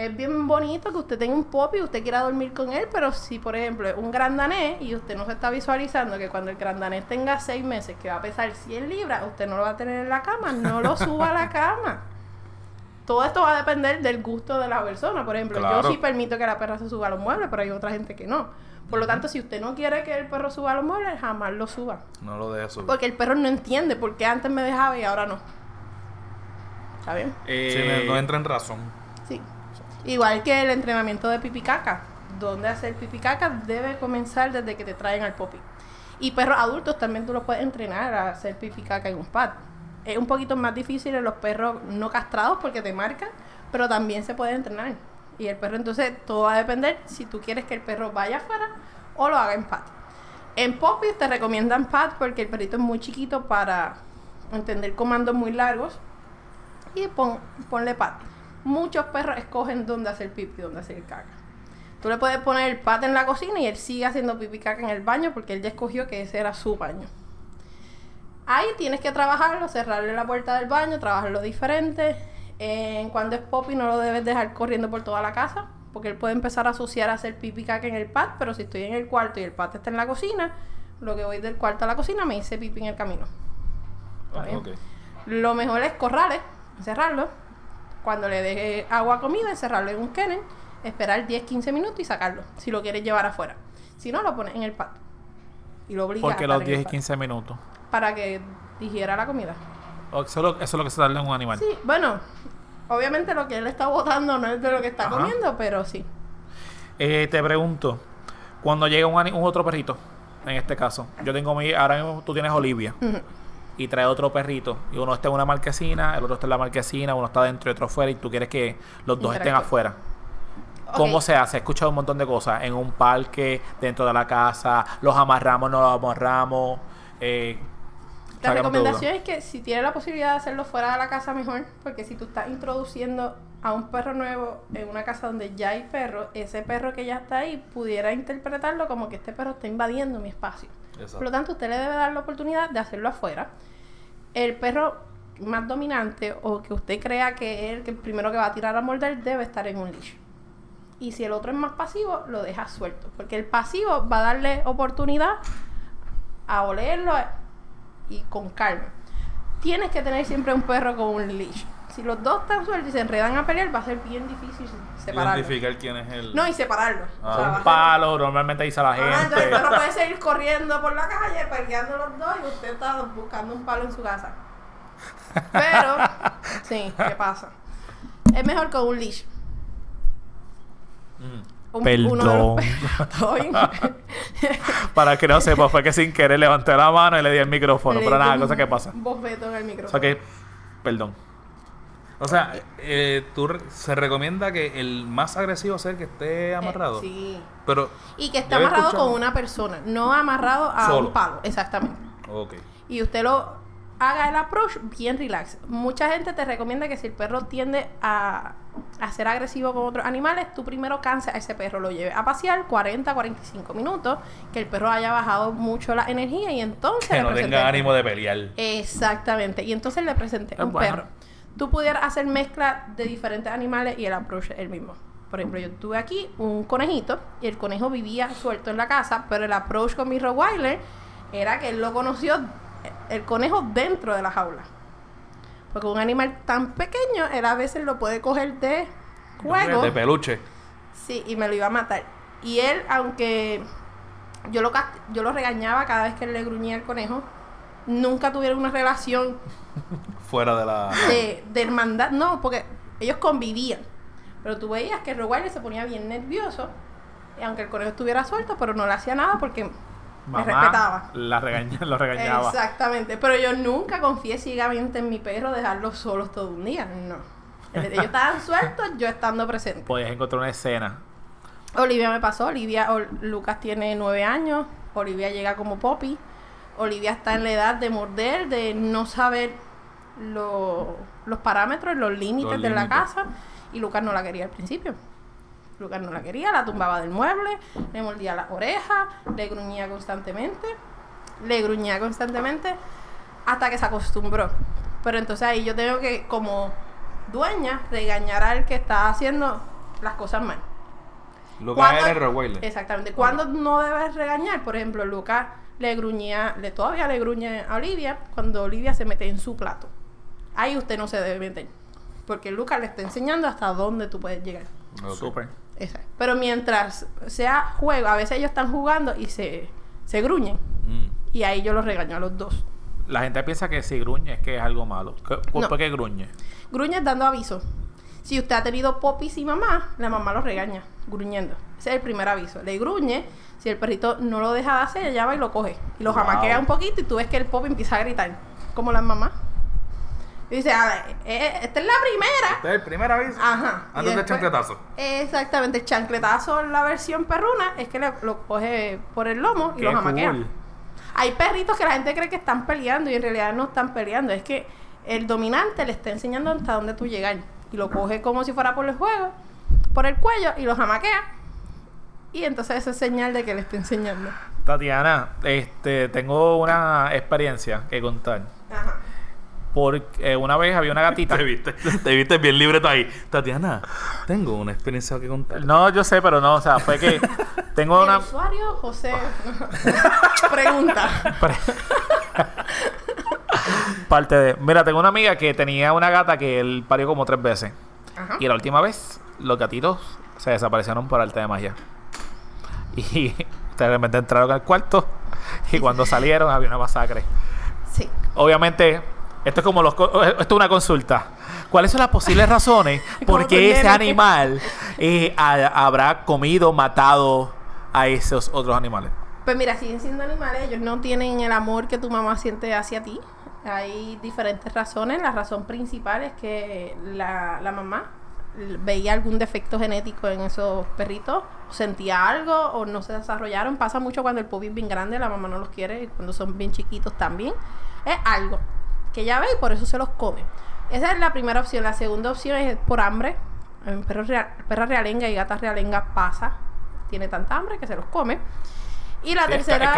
Es bien bonito que usted tenga un popi y usted quiera dormir con él, pero si, por ejemplo, es un grandanés y usted no se está visualizando que cuando el grandanés tenga seis meses, que va a pesar 100 libras, usted no lo va a tener en la cama, no lo suba a la cama. [LAUGHS] Todo esto va a depender del gusto de la persona. Por ejemplo, Claro. yo sí permito que la perra se suba a los muebles, pero hay otra gente que no. Por lo tanto, si usted no quiere que el perro suba a los muebles, jamás lo suba. No lo dejes subir. Porque el perro no entiende por qué antes me dejaba y ahora no. ¿Está bien? Sí, Eh, no entra en razón. Sí. Igual que el entrenamiento de pipi caca. Donde hacer pipi caca debe comenzar desde que te traen al popi. Y perros adultos también tú los puedes entrenar a hacer pipi caca en un pad. Es un poquito más difícil en los perros no castrados porque te marcan, pero también se puede entrenar. Y el perro entonces todo va a depender si tú quieres que el perro vaya afuera o lo haga en pad. En popis te recomiendan pad porque el perrito es muy chiquito para entender comandos muy largos y pon, ponle pad. Muchos perros escogen dónde hacer pipi y dónde hacer caca. Tú le puedes poner el pat en la cocina y él sigue haciendo pipi y caca en el baño porque él ya escogió que ese era su baño. Ahí tienes que trabajarlo, cerrarle la puerta del baño, trabajarlo diferente. Eh, cuando es popi no lo debes dejar corriendo por toda la casa porque él puede empezar a asociar a hacer pipi y caca en el pat, pero si estoy en el cuarto y el pat está en la cocina, lo que voy del cuarto a la cocina me hice pipi en el camino. Ok. Lo mejor es corrales, encerrarlo. Cuando le deje agua a comida, encerrarlo en un kennel, esperar 10-15 minutos y sacarlo, si lo quieres llevar afuera. Si no, lo pones en el pat. Y lo obligas Porque a los estar en 10 el y pat, 15 minutos. Para que digiera la comida. O Eso es lo, eso es lo que se tarda en un animal. Sí, bueno, obviamente lo que él está botando no es de lo que está Ajá. comiendo, pero sí. Eh, te pregunto, cuando llega un, otro perrito, en este caso, yo tengo mi, ahora mismo tú tienes Olivia Ujú. Y trae otro perrito y uno está en una marquesina, el otro está en la marquesina, uno está dentro y otro afuera y tú quieres que los dos estén afuera. ¿Cómo se hace? He escuchado un montón de cosas. En un parque, dentro de la casa, los amarramos, no los amarramos. Eh, La recomendación es que si tienes la posibilidad de hacerlo fuera de la casa, mejor. Porque si tú estás introduciendo a un perro nuevo en una casa donde ya hay perro, ese perro que ya está ahí pudiera interpretarlo como que este perro está invadiendo mi espacio. Por lo tanto, usted le debe dar la oportunidad de hacerlo afuera. El perro más dominante o que usted crea que es el primero que va a tirar a morder debe estar en un leash. Y si el otro es más pasivo, lo deja suelto. Porque el pasivo va a darle oportunidad a olerlo y con calma. Tienes que tener siempre un perro con un leash. Si los dos están sueltos y se enredan a pelear, va a ser bien difícil separarlo. Identificar quién es el. No, y separarlo. Ah. O sea, Un ser- palo, normalmente dice la Ah, entonces el gente. perro puede seguir corriendo por la calle, peleando los dos y usted está buscando un palo en su casa. Pero, [LAUGHS] sí, ¿qué pasa? Es mejor con un leash. Mm. Un- Perdón. [LAUGHS] [LAUGHS] Para que no sepa, fue que sin querer levanté la mano y le di el micrófono. Le Pero nada, cosa que pasa. Bofeto en el O micrófono. sea que, perdón. O sea, eh, tú re- se recomienda que el más agresivo sea el que esté amarrado. Eh, sí. Pero. Y que esté amarrado escuchado- con una persona, no amarrado a Solo. un palo. Exactamente. Ok. y usted lo haga el approach bien relax. Mucha gente te recomienda que si el perro tiende a, a ser agresivo con otros animales, tú primero canses a ese perro, lo lleves a pasear 40, 45 minutos, que el perro haya bajado mucho la energía y entonces Que le no tenga ánimo de pelear. Exactamente. Y entonces le presenté Es un bueno. perro. Tú pudieras hacer mezcla de diferentes animales y el approach es el mismo. Por ejemplo, yo tuve aquí un conejito y el conejo vivía suelto en la casa, pero el approach con mi Rottweiler era que él lo conoció el conejo dentro de la jaula. Porque un animal tan pequeño, él a veces lo puede coger de juego. De peluche. Sí, y me lo iba a matar. Y él, aunque yo lo, yo lo regañaba cada vez que él le gruñía al conejo, nunca tuvieron una relación Fuera de la. de, de hermandad. No, porque ellos convivían. Pero tú veías que el Rottweiler se ponía bien nervioso, y aunque el conejo estuviera suelto, pero no le hacía nada porque me respetaba. La regaña, lo regañaba. Exactamente. Pero yo nunca confié ciegamente en mi perro dejarlos solos todo un día. No. Ellos estaban [LAUGHS] sueltos, yo estando presente. Podías encontrar una escena. Olivia me pasó, Olivia, Ol- Lucas tiene nueve años, Olivia llega como Poppy, Olivia está en la edad de morder, de no saber lo- los parámetros, los límites Los de la casa, y Lucas no la quería al principio. Lucas no la quería, la tumbaba del mueble, le mordía las orejas, le gruñía constantemente, le gruñía constantemente, hasta que se acostumbró. Pero entonces ahí yo tengo que, como dueña, regañar al que está haciendo las cosas mal. Lucas ¿Cuándo- era el. Exactamente. Cuando no debes regañar, por ejemplo, Lucas le gruñía, le todavía le gruñe a Olivia cuando Olivia se mete en su plato. Ahí usted no se debe meter. Porque Lucas le está enseñando hasta dónde tú puedes llegar. Ok. Súper. Exacto. Pero mientras sea juego, a veces ellos están jugando y se, se gruñen. Mm. Y ahí yo los regaño a los dos. La gente piensa que si gruñe es que es algo malo. ¿Qué- ¿Por No. qué gruñe? Gruñes dando aviso. Si usted ha tenido popis y mamá, la mamá lo regaña, gruñendo. Ese es el primer aviso. Le gruñe, si el perrito no lo deja de hacer, ella va y lo coge. Y lo Wow. jamaquea un poquito y tú ves que el pop empieza a gritar. Como las mamás. Y dice, a ver, eh, esta es la primera. Este es el primer aviso. Ajá. Antes del chancletazo. Exactamente, el chancletazo, la versión perruna, es que le, lo coge por el lomo y Qué lo jamaquea. cool. Hay perritos que la gente cree que están peleando y en realidad no están peleando. Es que el dominante le está enseñando hasta dónde tú llegas. Y lo coge como si fuera por el juego, por el cuello y lo jamaquea. Y entonces eso es señal de que le está enseñando. Tatiana, este, tengo una experiencia que contar. Ajá. Porque eh, una vez había una gatita. [LAUGHS] Te viste, te viste bien libre ahí. Tatiana, tengo una experiencia que contar. No, yo sé, pero no, o sea, fue que [LAUGHS] tengo El una. usuario, José, [LAUGHS] pregunta. parte de. Mira, tengo una amiga que tenía una gata que él parió como tres veces. Ajá. Y la última vez, los gatitos se desaparecieron por arte de magia. Y [LAUGHS] de repente entraron al cuarto. Y cuando salieron, había una masacre. Sí. Obviamente, esto es como los. Esto es una consulta. ¿Cuáles son las posibles razones [LAUGHS] por qué ese animal eh, ha- habrá comido, matado a esos otros animales? Pues mira, siguen siendo animales, ellos no tienen el amor que tu mamá siente hacia ti. Hay diferentes razones. La razón principal es que la, la mamá veía algún defecto genético en esos perritos, sentía algo o no se desarrollaron. Pasa mucho cuando el puppy es bien grande, la mamá no los quiere, y cuando son bien chiquitos también. Es algo que ya ve y por eso se los come. Esa es la primera opción. La segunda opción es por hambre. Perros rea- perra realenga y gata realenga pasa. Tiene tanta hambre que se los come. Y la Sí, tercera... es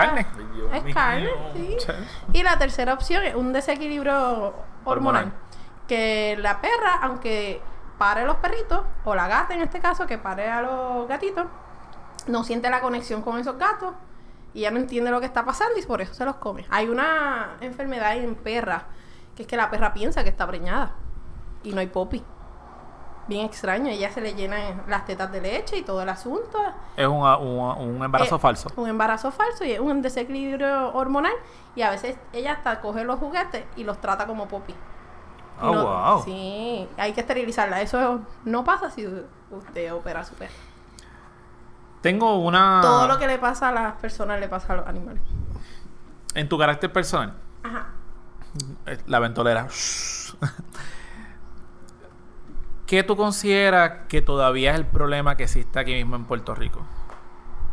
carne. Es. Sí. Y la tercera opción es un desequilibrio hormonal. Hormonal. Que la perra, aunque pare los perritos, o la gata en este caso, que pare a los gatitos, no siente la conexión con esos gatos y ya no entiende lo que está pasando y por eso se los come. Hay una enfermedad en perra, que es que la perra piensa que está preñada y no hay popi. Bien extraño, ella se le llenan las tetas de leche y todo el asunto. Es un, un, un embarazo Eh, falso. Un embarazo falso y es un desequilibrio hormonal. Y a veces ella hasta coge los juguetes y los trata como popi. Oh, no- wow. Sí, hay que esterilizarla. Eso no pasa si usted opera a su perro. Tengo una... Todo lo que le pasa a las personas le pasa a los animales. En tu carácter personal, Ajá. eh, la ventolera. [LAUGHS] ¿Qué tú consideras que todavía es el problema que existe aquí mismo en Puerto Rico?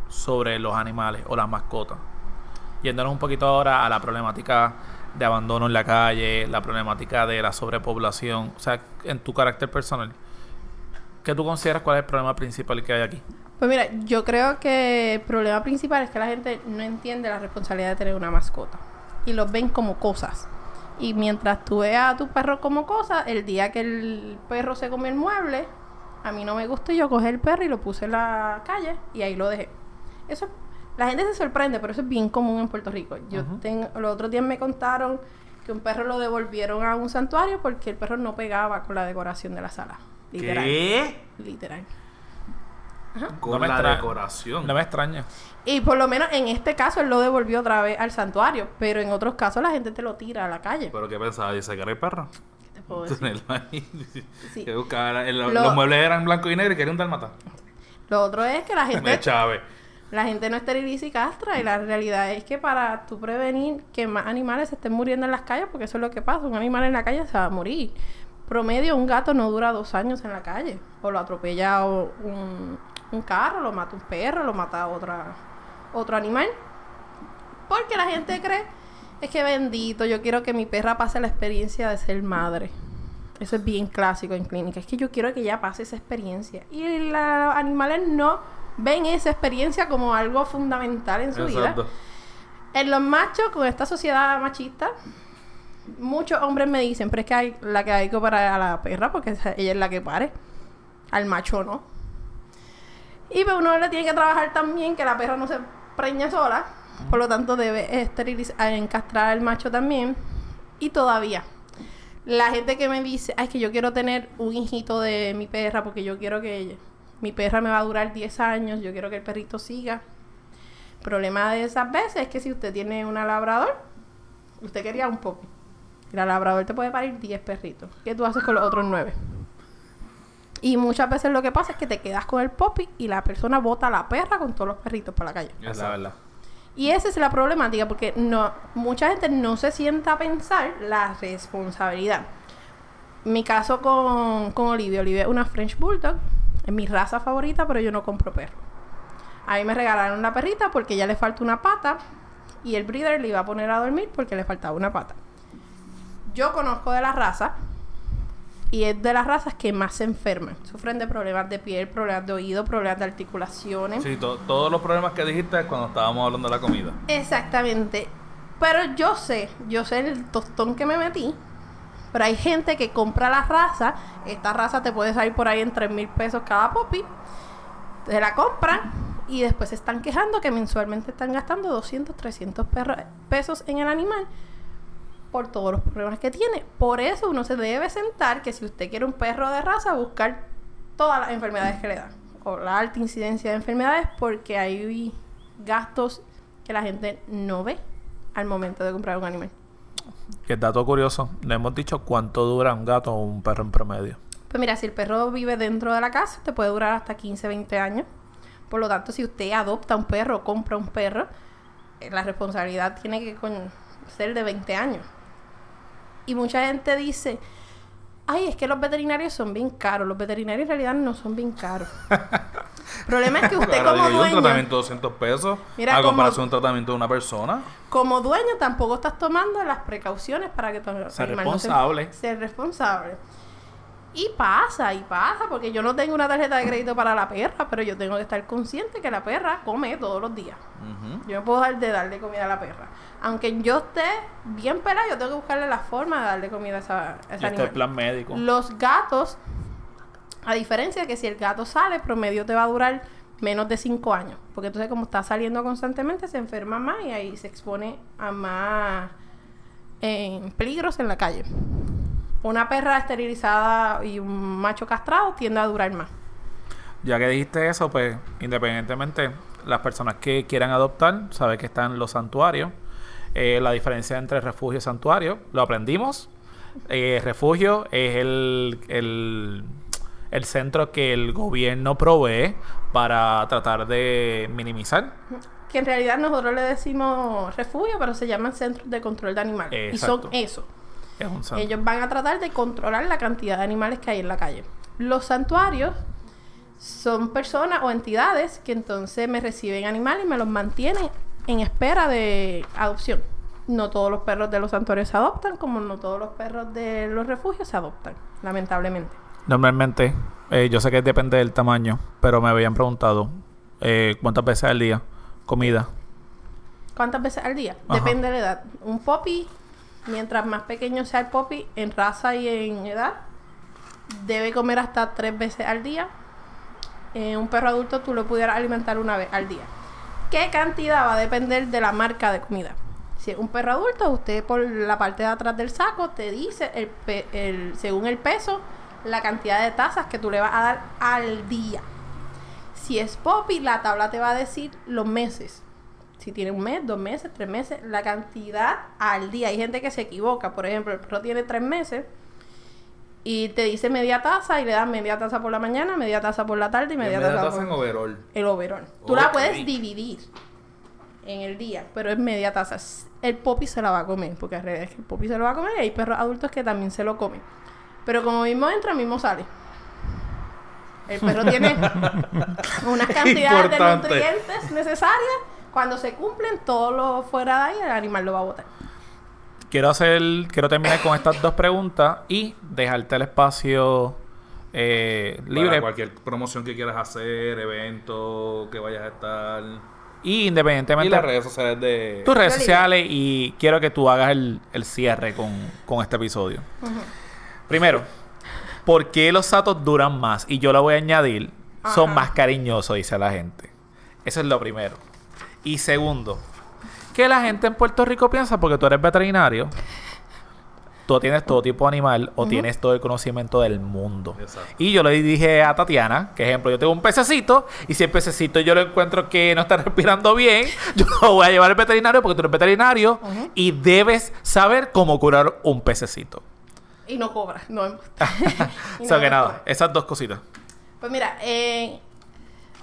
Sobre los animales o las mascotas. Yéndonos un poquito ahora a la problemática de abandono en la calle, la problemática de la sobrepoblación. O sea, en tu carácter personal, ¿qué tú consideras cuál es el problema principal que hay aquí? Pues mira, yo creo que el problema principal es que la gente no entiende la responsabilidad de tener una mascota. Y los ven como cosas. Y mientras tú veas a tu perro como cosa, el día que el perro se come el mueble, a mí no me gustó y yo cogí el perro y lo puse en la calle y ahí lo dejé. Eso, la gente se sorprende, pero eso es bien común en Puerto Rico. Yo tengo, los otros días me contaron que un perro lo devolvieron a un santuario porque el perro no pegaba con la decoración de la sala. Literal. ¿Qué? Literal. Con No me la decoración. No me extraña. Y por lo menos en este caso él lo devolvió otra vez al santuario, pero en otros casos la gente te lo tira a la calle. ¿Pero qué pensaba? ¿Dice que era el perro? ¿Qué te puedo decir? [LAUGHS] Sí. Que buscaba... el- Lo- Los muebles eran blanco y negro y quería un dalmata. Lo otro es que la gente, chave. la gente no esteriliza y castra y la realidad es que para tú prevenir que más animales se estén muriendo en las calles, porque eso es lo que pasa, un animal en la calle se va a morir. Promedio un gato no dura dos años en la calle, o lo atropella o un, un carro, lo mata un perro, lo mata otra, otro animal. Porque la gente cree, es que bendito, yo quiero que mi perra pase la experiencia de ser madre. Eso es bien clásico en clínica. Es que yo quiero que ella pase esa experiencia. Y los animales no ven esa experiencia como algo fundamental en su vida. En los machos, con esta sociedad machista, muchos hombres me dicen, pero es que hay, la que hay que operar a la perra porque ella es la que pare. Al macho no. Y pues uno le tiene que trabajar también que la perra no se preñe sola. Por lo tanto, debe esterilizar, encastrar al macho también. Y todavía, la gente que me dice, ay, es que yo quiero tener un hijito de mi perra porque yo quiero que ella- mi perra me va a durar 10 años, yo quiero que el perrito siga. El problema de esas veces es que si usted tiene una labrador, usted quería un poco. La labrador te puede parir 10 perritos. ¿Qué tú haces con los otros 9? Y muchas veces lo que pasa es que te quedas con el popi y la persona bota a la perra con todos los perritos por la calle. Es la verdad. Y esa es la problemática porque no mucha gente no se sienta a pensar la responsabilidad. Mi caso con, con Olivia. Olivia es una French Bulldog. Es mi raza favorita, pero yo no compro perro. A mí me regalaron una perrita porque ya le falta una pata y el breeder le iba a poner a dormir porque le faltaba una pata. Yo conozco de la raza y es de las razas que más se enferman. Sufren de problemas de piel, problemas de oído, problemas de articulaciones. Sí, to- todos los problemas que dijiste cuando estábamos hablando de la comida. Exactamente. Pero yo sé, yo sé el tostón que me metí. Pero hay gente que compra la raza. Esta raza te puede salir por ahí en 3 mil pesos cada popi. Se la compran y después se están quejando que mensualmente están gastando 200, 300 perro- pesos en el animal por todos los problemas que tiene. Por eso uno se debe sentar que si usted quiere un perro de raza, buscar todas las enfermedades que le dan. O la alta incidencia de enfermedades porque hay gastos que la gente no ve al momento de comprar un animal. Que dato curioso, le hemos dicho cuánto dura un gato o un perro en promedio. Pues mira, si el perro vive dentro de la casa, te puede durar hasta 15, 20 años. Por lo tanto, si usted adopta un perro o compra un perro, eh, la responsabilidad tiene que con- ser de 20 años. Y mucha gente dice, ay, es que los veterinarios son bien caros. Los veterinarios en realidad no son bien caros. El [LAUGHS] problema es que usted Ahora como digo yo, un dueño, tratamiento de 200 pesos Mira, a comparación de un tratamiento de una persona. como dueño tampoco estás tomando las precauciones para que tu Ser no se- responsable. ser responsable. Y pasa, y pasa, porque yo no tengo una tarjeta de crédito para la perra, pero yo tengo que estar consciente que la perra come todos los días. Yo no puedo dejar de darle comida a la perra. Aunque yo esté bien pelada, yo tengo que buscarle la forma de darle comida a, esa, a ese este es plan médico. Los gatos, a diferencia de que si el gato sale, promedio te va a durar menos de 5 años. Porque entonces como está saliendo constantemente, se enferma más y ahí se expone a más eh, peligros en la calle. Una perra esterilizada y un macho castrado tiende a durar más. Ya que dijiste eso, pues independientemente, las personas que quieran adoptar, saben que están los santuarios. Eh, la diferencia entre refugio y santuario, lo aprendimos. Eh, refugio es el, el, el centro que el gobierno provee para tratar de minimizar. Que en realidad nosotros le decimos refugio, pero se llaman centros de control de animales. Y son eso. Es un centro. Ellos van a tratar de controlar la cantidad de animales que hay en la calle. Los santuarios son personas o entidades que entonces me reciben animales y me los mantienen en espera de adopción. No todos los perros de los santuarios se adoptan, como no todos los perros de los refugios se adoptan, lamentablemente. Normalmente, eh, yo sé que depende del tamaño, pero me habían preguntado eh, cuántas veces al día comida. ¿Cuántas veces al día? Ajá. Depende de la edad. Un poppy, mientras más pequeño sea el poppy, en raza y en edad, debe comer hasta tres veces al día. Eh, un perro adulto tú lo pudieras alimentar una vez al día. ¿Qué cantidad va a depender de la marca de comida? Si es un perro adulto, usted por la parte de atrás del saco te dice, el- según el peso, la cantidad de tazas que tú le vas a dar al día. Si es Poppy, la tabla te va a decir los meses. Si tiene un mes, dos meses, tres meses, la cantidad al día. Hay gente que se equivoca. Por ejemplo, el perro tiene tres meses y te dice media taza y le das media taza por la mañana, media taza por la tarde y media, Media taza, taza por en overall. el overall. Tú la puedes dividir en el día, pero es media taza. El popi se la va a comer, porque al revés, el popi se lo va a comer y hay perros adultos que también se lo comen. Pero como mismo entra, mismo sale. El perro tiene [LAUGHS] unas cantidades de nutrientes necesarias. Cuando se cumplen, todo lo fuera de ahí, el animal lo va a botar. Quiero hacer, quiero terminar con estas dos preguntas y dejarte el espacio eh, Para libre. cualquier promoción que quieras hacer, evento que vayas a estar. Y independientemente Y las redes sociales de. tus redes sociales y quiero que tú hagas el, el cierre con, con este episodio. Primero, ¿por qué los satos duran más? Y yo lo voy a añadir, son más cariñosos, dice la gente. Eso es lo primero. Y segundo, que la gente en Puerto Rico piensa porque tú eres veterinario, tú tienes todo tipo de animal o tienes todo el conocimiento del mundo. Exacto. Y yo le dije a Tatiana, que ejemplo, yo tengo un pececito y si el pececito yo lo encuentro que no está [LAUGHS] respirando bien, yo lo voy a llevar al veterinario porque tú eres veterinario y debes saber cómo curar un pececito. Y no cobra, no [LAUGHS] [LAUGHS] O sea no que nada, esas dos cositas. Pues mira, eh,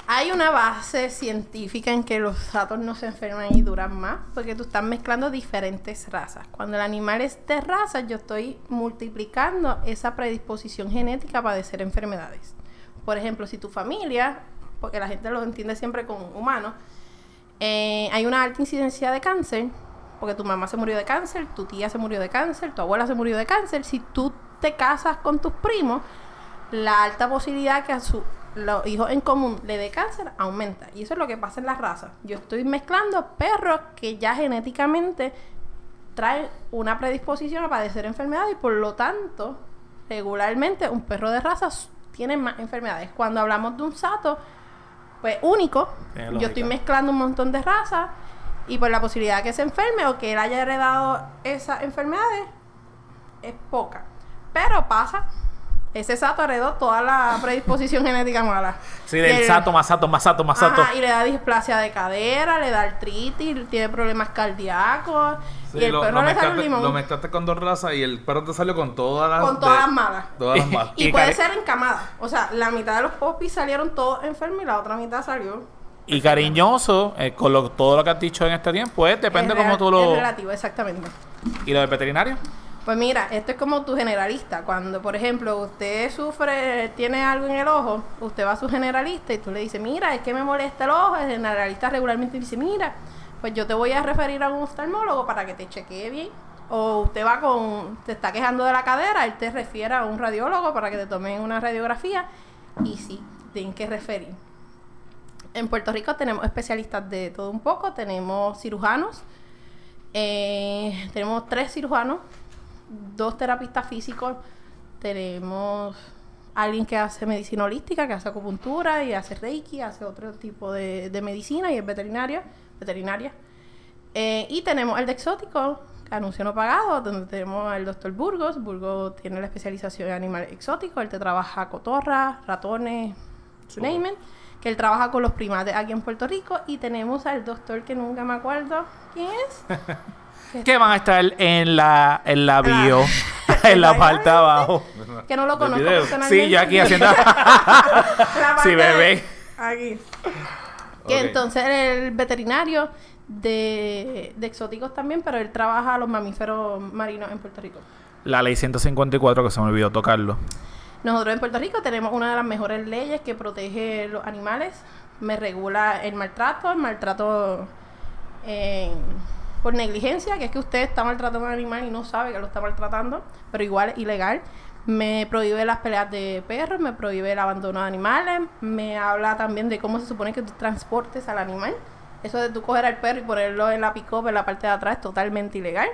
hay una base científica en que los satos no se enferman y duran más, porque tú estás mezclando diferentes razas. Cuando el animal es de raza, yo estoy multiplicando esa predisposición genética a padecer enfermedades. Por ejemplo, si tu familia, porque la gente lo entiende siempre con humanos, eh, hay una alta incidencia de cáncer, porque tu mamá se murió de cáncer, tu tía se murió de cáncer, tu abuela se murió de cáncer. Si tú te casas con tus primos, la alta posibilidad que a su los hijos en común le dé cáncer aumenta. Y eso es lo que pasa en las razas. Yo estoy mezclando perros que ya genéticamente traen una predisposición a padecer enfermedades y por lo tanto, regularmente un perro de raza tiene más enfermedades. Cuando hablamos de un sato, pues único, yo estoy mezclando un montón de razas y por la posibilidad que se enferme o que él haya heredado esas enfermedades es poca. Pero pasa. Ese sato heredó toda la predisposición [LAUGHS] genética mala. Sí, del el- sato, más sato, más sato, más sato. Ajá, y le da displasia de cadera, le da artritis, tiene problemas cardíacos. Sí, y el lo, perro lo le sale un mezclaste, limón. lo mezclaste con dos razas y el perro te salió con todas las. Con todas de- las malas. Todas las [LAUGHS] malas. Y, Y puede ser encamada. O sea, la mitad de los popis salieron todos enfermos y la otra mitad salió. Y cariñoso, eh, con lo- todo lo que has dicho en este tiempo, pues depende Es cómo tú lo... Es relativo, exactamente. ¿Y lo del veterinario? Pues mira, esto es como tu generalista. Cuando, por ejemplo, usted sufre, tiene algo en el ojo, usted va a su generalista y tú le dices, mira, es que me molesta el ojo. El generalista regularmente dice, mira, pues yo te voy a referir a un oftalmólogo para que te chequee bien. O usted va con, te está quejando de la cadera, él te refiere a un radiólogo para que te tomen una radiografía. Y sí, tienen que referir. En Puerto Rico tenemos especialistas de todo un poco, tenemos cirujanos, eh, tenemos tres cirujanos, dos terapistas físicos, tenemos alguien que hace medicina holística, que hace acupuntura y hace reiki, hace otro tipo de, de medicina y es veterinaria, veterinaria. Eh, y tenemos el de exótico, anuncio no pagado, donde tenemos al doctor Burgos. Burgos tiene la especialización en animales exóticos, él te trabaja cotorras, ratones, you name it, que él trabaja con los primates aquí en Puerto Rico. Y tenemos al doctor que nunca me acuerdo quién es. [LAUGHS] [LAUGHS] Que van a estar en la, en la bio, [LAUGHS] [LAUGHS] en la parte de abajo. que no lo conozco personalmente. Sí, yo aquí haciendo. Sí, bebé. Aquí. Que entonces el veterinario de, de exóticos también, pero él trabaja los mamíferos marinos en Puerto Rico. La ley 154, que se me olvidó tocarlo. Nosotros en Puerto Rico tenemos una de las mejores leyes que protege los animales. Me regula el maltrato, el maltrato eh, por negligencia, que es que usted está maltratando a un animal y no sabe que lo está maltratando, pero igual es ilegal. Me prohíbe las peleas de perros, me prohíbe el abandono de animales, me habla también de cómo se supone que tú transportes al animal. Eso de tú coger al perro y ponerlo en la pick en la parte de atrás es totalmente ilegal.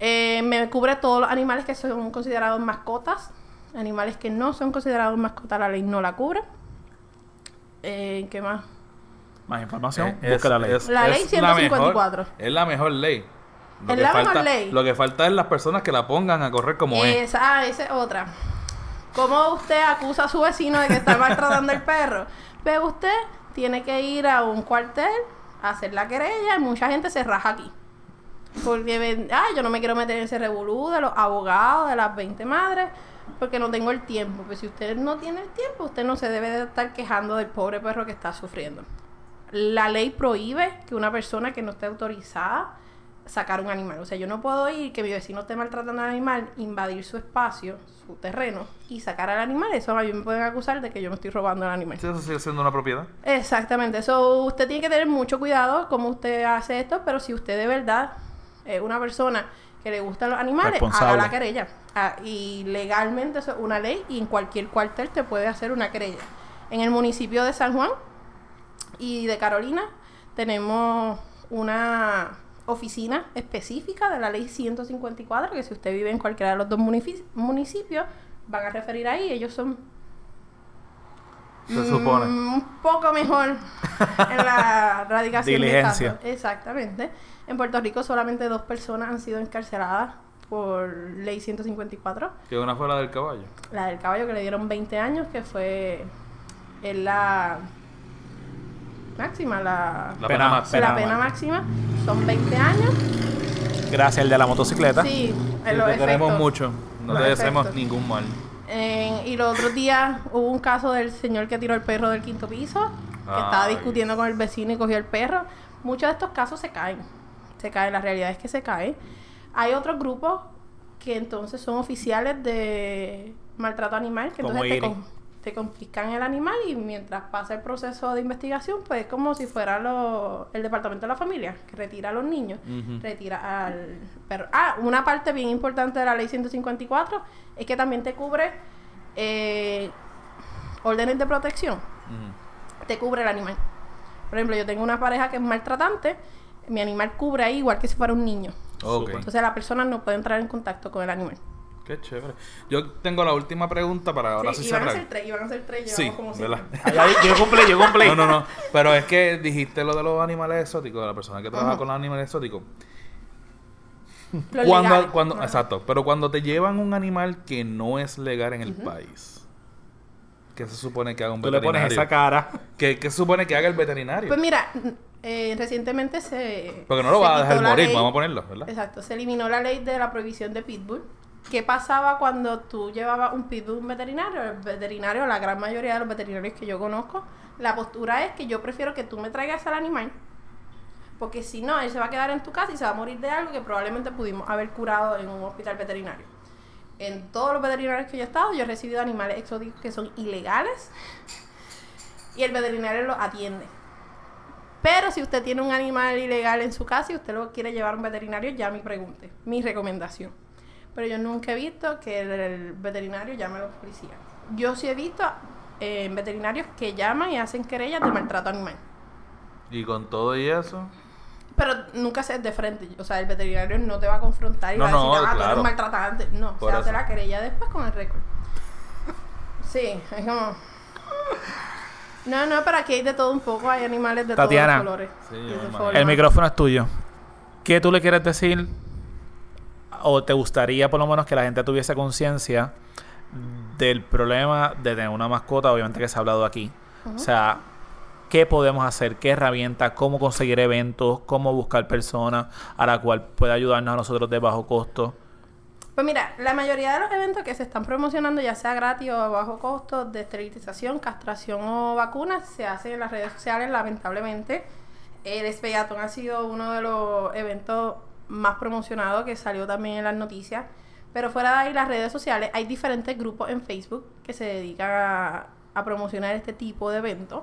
Eh, me cubre todos los animales que son considerados mascotas. Animales que no son considerados mascotas, la ley no la cubre. Eh, ¿Qué más? Más información, Eh, busca la ley. La ley la 154. mejor- es la mejor ley. Lo Es que la mejor ley. Lo que falta es las personas que la pongan a correr como es. Esa, ah, esa es otra. ¿Cómo usted acusa a su vecino de que está [LAUGHS] maltratando al perro? Pues usted tiene que ir a un cuartel a hacer la querella y mucha gente se raja aquí. Porque, ah, yo no me quiero meter en ese revolú de los abogados, de las 20 madres, porque no tengo el tiempo. Pues si usted no tiene el tiempo, usted no se debe de estar quejando del pobre perro que está sufriendo. La ley prohíbe que una persona que no esté autorizada sacar un animal. O sea, yo no puedo ir que mi vecino esté maltratando al animal, invadir su espacio, su terreno y sacar al animal. Eso a mí me pueden acusar de que yo me estoy robando al animal. Sí, Eso sigue siendo una propiedad. Exactamente. Eso usted tiene que tener mucho cuidado cómo usted hace esto, pero si usted de verdad es una persona que le gustan los animales, haga la querella. Ah, y legalmente eso es una ley y en cualquier cuartel te puede hacer una querella. En el municipio de San Juan y de Carolina tenemos una oficina específica de la ley 154 que si usted vive en cualquiera de los dos municipios van a referir ahí. Ellos son Se supone. Mm, un poco mejor en la [LAUGHS] radicación de Diligencia. casos. Exactamente. En Puerto Rico solamente dos personas han sido encarceladas por ley 154. Que una fuera del caballo. La del caballo que le dieron 20 años, que fue en la máxima, la, La Pena- pena más. la pena pena máxima. Son 20 años. Gracias al de la motocicleta. Sí, te queremos mucho. No Los te deseamos ningún mal. Y los otros días hubo un caso del señor que tiró el perro del quinto piso, que estaba discutiendo con el vecino y cogió el perro. Muchos de estos casos se caen. Se caen, la realidad es que se caen. Hay otros grupos que entonces son oficiales de maltrato animal, que Como entonces te, con- te confiscan el animal y mientras pasa el proceso de investigación, pues es como si fuera lo- el departamento de la familia, que retira a los niños, retira al perro. Ah, una parte bien importante de la ley 154 es que también te cubre eh, órdenes de protección, te cubre el animal. Por ejemplo, yo tengo una pareja que es maltratante, mi animal cubre ahí igual que si fuera un niño. Ok. Súper. Entonces la persona no puede entrar en contacto con el animal. Qué chévere. Yo tengo la última pregunta para ahora sí, Sí, iban a ser tres, iban a ser tres, Sí, llevamos como cinco. ¿verdad? Yo cumplí, yo cumplí. No, no, no. Pero es que dijiste lo de los animales exóticos, de la persona que trabaja con los animales exóticos. Los Cuando, legales. cuando, exacto. Pero cuando te llevan un animal que no es legal en el país, ¿qué se supone que haga un Tú le veterinario? pones esa cara. ¿Qué, qué se supone que haga el veterinario? Pues mira, eh, recientemente se... Porque no lo va a dejar morir, ley- vamos a ponerlo, ¿verdad? Exacto, se eliminó la ley de la prohibición de pitbull. ¿Qué pasaba cuando tú llevabas un pitbull un veterinario? El veterinario, la gran mayoría de los veterinarios que yo conozco, la postura es que yo prefiero que tú me traigas al animal Porque si no, él se va a quedar en tu casa y se va a morir de algo que probablemente pudimos haber curado en un hospital veterinario. En todos los veterinarios que yo he estado, yo he recibido animales exóticos que son ilegales y el veterinario los atiende. Pero si usted tiene un animal ilegal en su casa y usted lo quiere llevar a un veterinario, ya me pregunte. Mi recomendación. Pero yo nunca he visto que el, el veterinario llame a los policías. Yo sí he visto eh, veterinarios que llaman y hacen querellas de maltrato animal. Y con todo y eso. Pero nunca se es de frente. O sea, el veterinario no te va a confrontar y No, va a decir, no, ah, tú eres maltratante. No, Por se hace eso. la querella después con el récord. Sí, es como... No, no, pero aquí hay de todo un poco. Hay animales de Tatiana. todos los colores. Sí. El micrófono es tuyo. ¿Qué tú le quieres decir? ¿O te gustaría por lo menos que la gente tuviese conciencia del problema de tener una mascota? Obviamente que se ha hablado aquí. O sea, ¿qué podemos hacer? ¿Qué herramientas? ¿Cómo conseguir eventos? ¿Cómo buscar personas a la cual pueda ayudarnos a nosotros de bajo costo? Pues mira, la mayoría de los eventos que se están promocionando, ya sea gratis o a bajo costo, de esterilización, castración o vacunas, se hacen en las redes sociales, lamentablemente. El Espeyatón ha sido uno de los eventos más promocionados que salió también en las noticias. Pero fuera de ahí, las redes sociales, hay diferentes grupos en Facebook que se dedican a, a promocionar este tipo de eventos.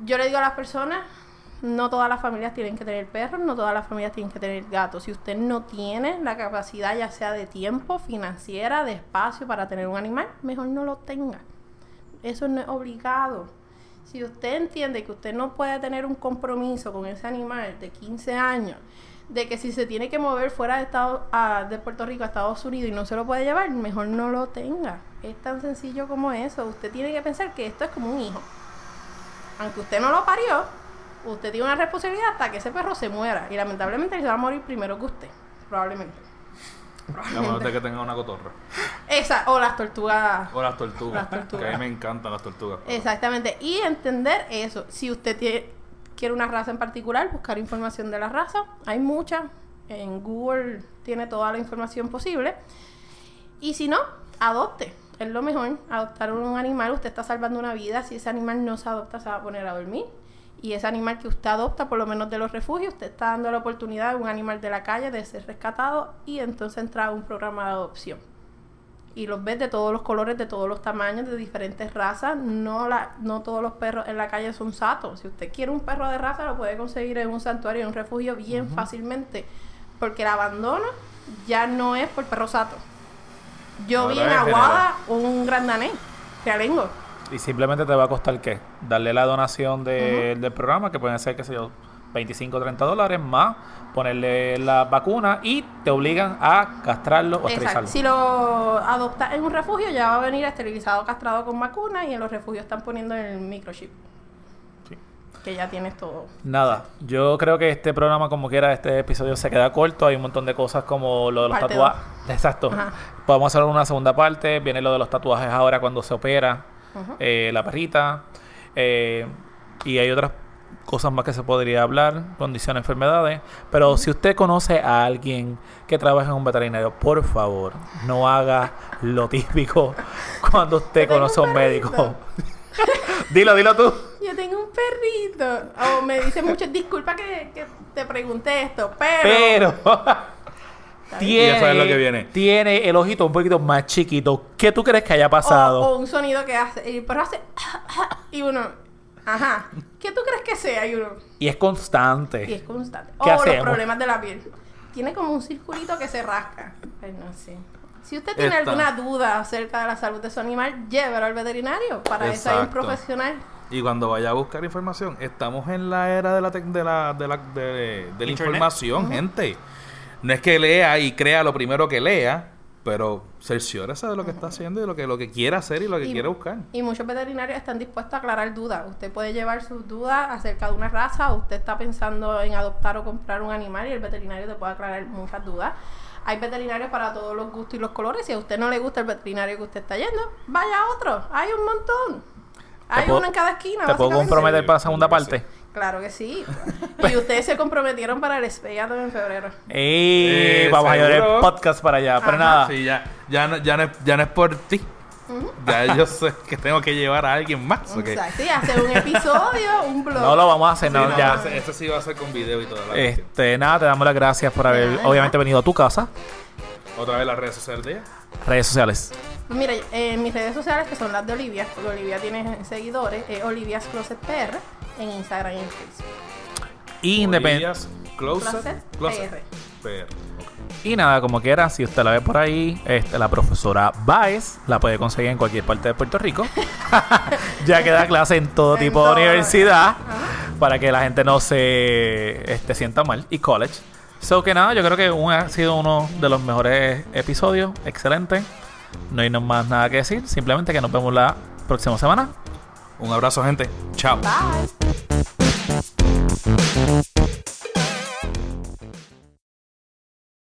Yo le digo a las personas, no todas las familias tienen que tener perros, no todas las familias tienen que tener gatos. Si usted no tiene la capacidad, ya sea de tiempo, financiera, de espacio para tener un animal, mejor no lo tenga. Eso no es obligado. Si usted entiende que usted no puede tener un compromiso con ese animal de 15 años, de que si se tiene que mover fuera de, estado, a- de Puerto Rico a Estados Unidos y no se lo puede llevar, mejor no lo tenga. Es tan sencillo como eso. Usted tiene que pensar que esto es como un hijo. Aunque usted no lo parió, usted tiene una responsabilidad hasta que ese perro se muera. Y lamentablemente él se va a morir primero que usted. Probablemente. A menos de que tenga una cotorra. Esa, o las tortugas. O las tortugas. Las tortugas. Que a mí me encantan las tortugas. Exactamente. Y entender eso. Si usted tie- quiere una raza en particular, buscar información de la raza. Hay muchas. En Google tiene toda la información posible. Y si no, adopte. Es lo mejor. Adoptar un animal. Usted está salvando una vida. Si ese animal no se adopta, se va a poner a dormir. Y ese animal que usted adopta, por lo menos de los refugios, usted está dando la oportunidad a un animal de la calle de ser rescatado y entonces entrar a un programa de adopción y los ves de todos los colores, de todos los tamaños, de diferentes razas. No, la, no todos los perros en la calle son satos. Si usted quiere un perro de raza, lo puede conseguir en un santuario, en un refugio bien fácilmente. Porque el abandono ya no es por perro sato. Yo vi en Aguada un gran danés, realengo. Y simplemente te va a costar qué? Darle la donación de- del programa, que pueden ser, qué sé yo, 25 o 30 dólares, más ponerle la vacuna y te obligan a castrarlo o esterilizarlo. Si lo adoptas en un refugio, ya va a venir esterilizado, castrado con vacuna y en los refugios están poniendo el microchip. Sí. Que ya tienes todo. Nada, yo creo que este programa, como quiera, este episodio se queda corto. Hay un montón de cosas como lo de los Parte tatuajes. Exacto. Ajá. Podemos hacer una segunda parte. Viene lo de los tatuajes ahora cuando se opera eh, la perrita. eh, y hay otras cosas más que se podría hablar, condiciones, enfermedades. Pero si usted conoce a alguien que trabaja en un veterinario, por favor, no haga lo típico [LAUGHS] cuando usted conoce a un médico. [LAUGHS] dilo, dilo tú. Yo tengo un perrito. O me dice mucho, disculpa que, que te pregunté esto, pero. Pero [LAUGHS] tiene, Ya sabes lo que viene. tiene el ojito un poquito más chiquito. ¿Qué tú crees que haya pasado? O, o un sonido que hace. Y el perro hace. Y uno. Ajá. ¿Qué tú crees que sea? Y uno. Y es constante. Y es constante. O ¿Qué los hacemos? problemas de la piel. Tiene como un circulito que se rasca. Ay, no sé. Si usted tiene alguna duda acerca de la salud de su animal, llévelo al veterinario. Para eso hay un Exacto. profesional. Y cuando vaya a buscar información, estamos en la era de la, de la, de la, de, de la información, gente. No es que lea y crea lo primero que lea, pero cerciórese de lo que está haciendo y de lo que, lo que quiere hacer y lo que Y- quiere buscar. Y muchos veterinarios están dispuestos a aclarar dudas. Usted puede llevar sus dudas acerca de una raza, usted está pensando en adoptar o comprar un animal y el veterinario te puede aclarar muchas dudas. Hay veterinarios para todos los gustos y los colores. Si a usted no le gusta el veterinario que usted está yendo, vaya a otro. Hay un montón. Hay puedo- uno en cada esquina. ¿Te puedo comprometer para la segunda parte? Claro que sí. [LAUGHS] y ustedes se comprometieron para el Espeyato en febrero. Y Eh, vamos a llevar el podcast para allá. Pero Ajá. nada, Sí, ya, ya, no, ya, no, es- ya no es por ti. Ya yo sé que tengo que llevar a alguien más. Exacto, y hacer un episodio, un blog. No lo vamos a hacer, Sí, no, no, ya. Ese sí va a ser con video y cuestión. Este, nada, te damos las gracias por haber, Nada. obviamente, venido a tu casa. Otra vez las redes sociales de ella. Redes sociales. Pues mira, en mis redes sociales, que son las de Olivia, porque Olivia tiene seguidores, es Olivia's Closet PR en Instagram y en Facebook. Independiente. Closet, Closet Closet PR. PR. Y nada, como quiera, si usted la ve por ahí, este, la profesora Baez la puede conseguir en cualquier parte de Puerto Rico. [LAUGHS] ya que da clase en todo [LAUGHS] En tipo de todo. universidad Ajá. para que la gente no se este, sienta mal. Y college. So que nada, yo creo que un- ha sido uno de los mejores episodios. Excelente. No hay más nada que decir. Simplemente que nos vemos la próxima semana. Un abrazo, gente. Chao. Bye.